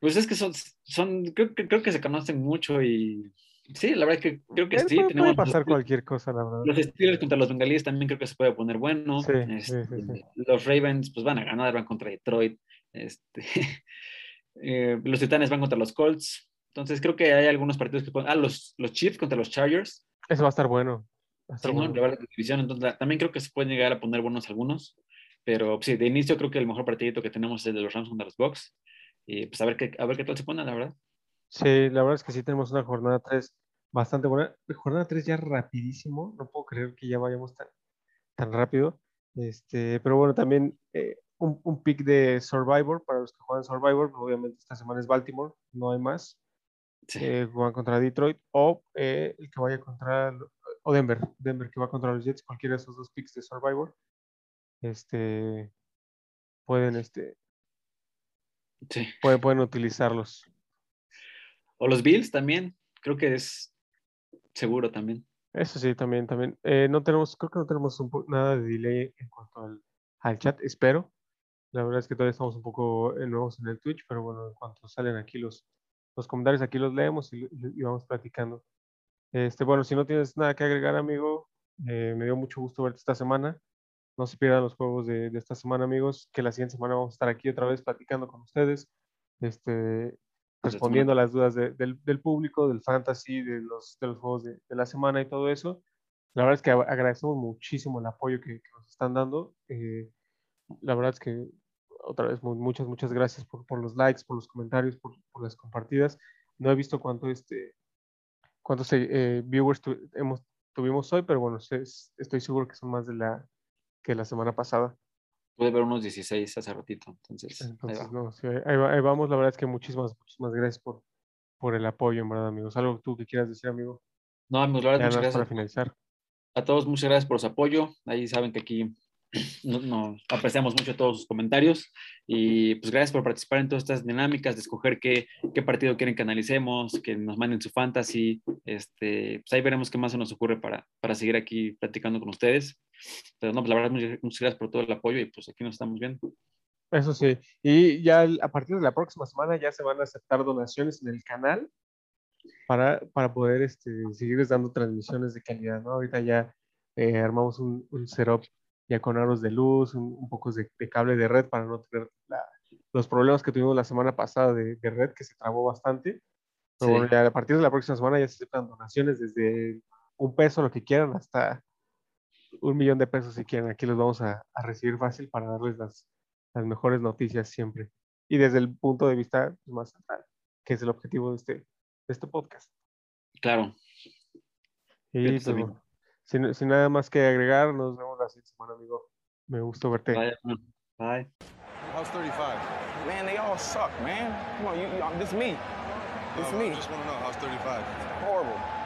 Pues es que son, son creo, que- creo que se conocen mucho y Sí, la verdad es que creo que sí. puede, tenemos puede pasar los, cualquier cosa, la verdad. los Steelers contra los Bengalíes también creo que se puede poner bueno. Sí, Este, sí, sí. Los Ravens pues van a ganar, van contra Detroit. Este, [LAUGHS] eh, los Titanes van contra los Colts. Entonces creo que hay algunos partidos que pueden... Ah, los, los Chiefs contra los Chargers. Eso va a estar bueno. Va a estar bueno. La verdad, la división, entonces también creo que se pueden llegar a poner buenos algunos. Pero sí, de inicio creo que el mejor partidito que tenemos es el de los Rams contra los Bucks. Y pues a ver qué, a ver qué tal se pone, la verdad. Sí, la verdad es que sí tenemos una jornada 3 bastante buena. Jornada 3 ya rapidísimo, no puedo creer que ya vayamos tan, tan rápido. Este, pero bueno, también eh, un, un pick de Survivor para los que juegan Survivor. Obviamente esta semana es Baltimore, no hay más. Sí. Eh, juegan contra Detroit o eh, el que vaya contra o Denver, Denver que va contra los Jets, cualquiera de esos dos picks de Survivor. Este pueden este sí. pueden, pueden utilizarlos. O los Bills también. Creo que es seguro también. Eso sí, también, también. Eh, no tenemos, creo que no tenemos un nada de delay en cuanto al, al chat, espero. La verdad es que todavía estamos un poco eh, nuevos en el Twitch, pero bueno, en cuanto salen aquí los, los comentarios, aquí los leemos y- y vamos platicando. Este, bueno, si no tienes nada que agregar, amigo, eh, me dio mucho gusto verte esta semana. No se pierdan los juegos de, de esta semana, amigos, que la siguiente semana vamos a estar aquí otra vez platicando con ustedes, este, respondiendo a las dudas de- del, del público, del fantasy, de los, de los juegos de, de la semana y todo eso. La verdad es que agradecemos muchísimo el apoyo que, que nos están dando. eh, la verdad es que otra vez mu- muchas, muchas gracias por, por los likes, por los comentarios, por, por las compartidas. No he visto cuánto este, cuántos eh, viewers tu- hemos, tuvimos hoy, pero bueno, estoy seguro que son más de la que la semana pasada. Pude ver unos 16 hace ratito. Entonces, ahí Entonces, va. no, sí, ahí, ahí va- ahí vamos. La verdad es que muchísimas, muchísimas gracias por, por el apoyo, en verdad, amigos. ¿Algo tú que quieras decir, amigo? No, amigos, la verdad, muchas más para gracias. finalizar. A todos, muchas gracias por su apoyo. Ahí saben que aquí [CLEARS THROAT] no, apreciamos mucho todos sus comentarios. Y pues gracias por participar en todas estas dinámicas, de escoger qué, qué partido quieren que analicemos, que nos manden su fantasy. Este, pues ahí veremos qué más se nos ocurre para, para seguir aquí platicando con ustedes. Pero no, pues la verdad, muchas, muchas gracias por todo el apoyo y pues aquí nos estamos viendo. Eso sí. Y ya a partir de la próxima semana ya se van a aceptar donaciones en el canal para, para poder este, seguirles dando transmisiones de calidad, ¿no? Ahorita ya eh, armamos un, un setup ya con aros de luz, un, un poco de, de cable de red para no tener la- los problemas que tuvimos la semana pasada de, de red que se trabó bastante. Pero Sí. bueno, ya a partir de la próxima semana ya se aceptan donaciones desde un peso, lo que quieran, hasta un millón de pesos si quieren. Aquí los vamos a, a recibir fácil para darles las, las mejores noticias siempre. Y desde el punto de vista pues, más central, que es el objetivo de este, de este podcast. Claro. Y pues, bueno, sin, sin nada más que agregar, nos vemos la siguiente semana, amigo. Me gustó verte. Bye. Bye. How's 35? Man, they all suck, man. Come on, you, you, this is me. This is me. Just want to know how's 35. Horrible.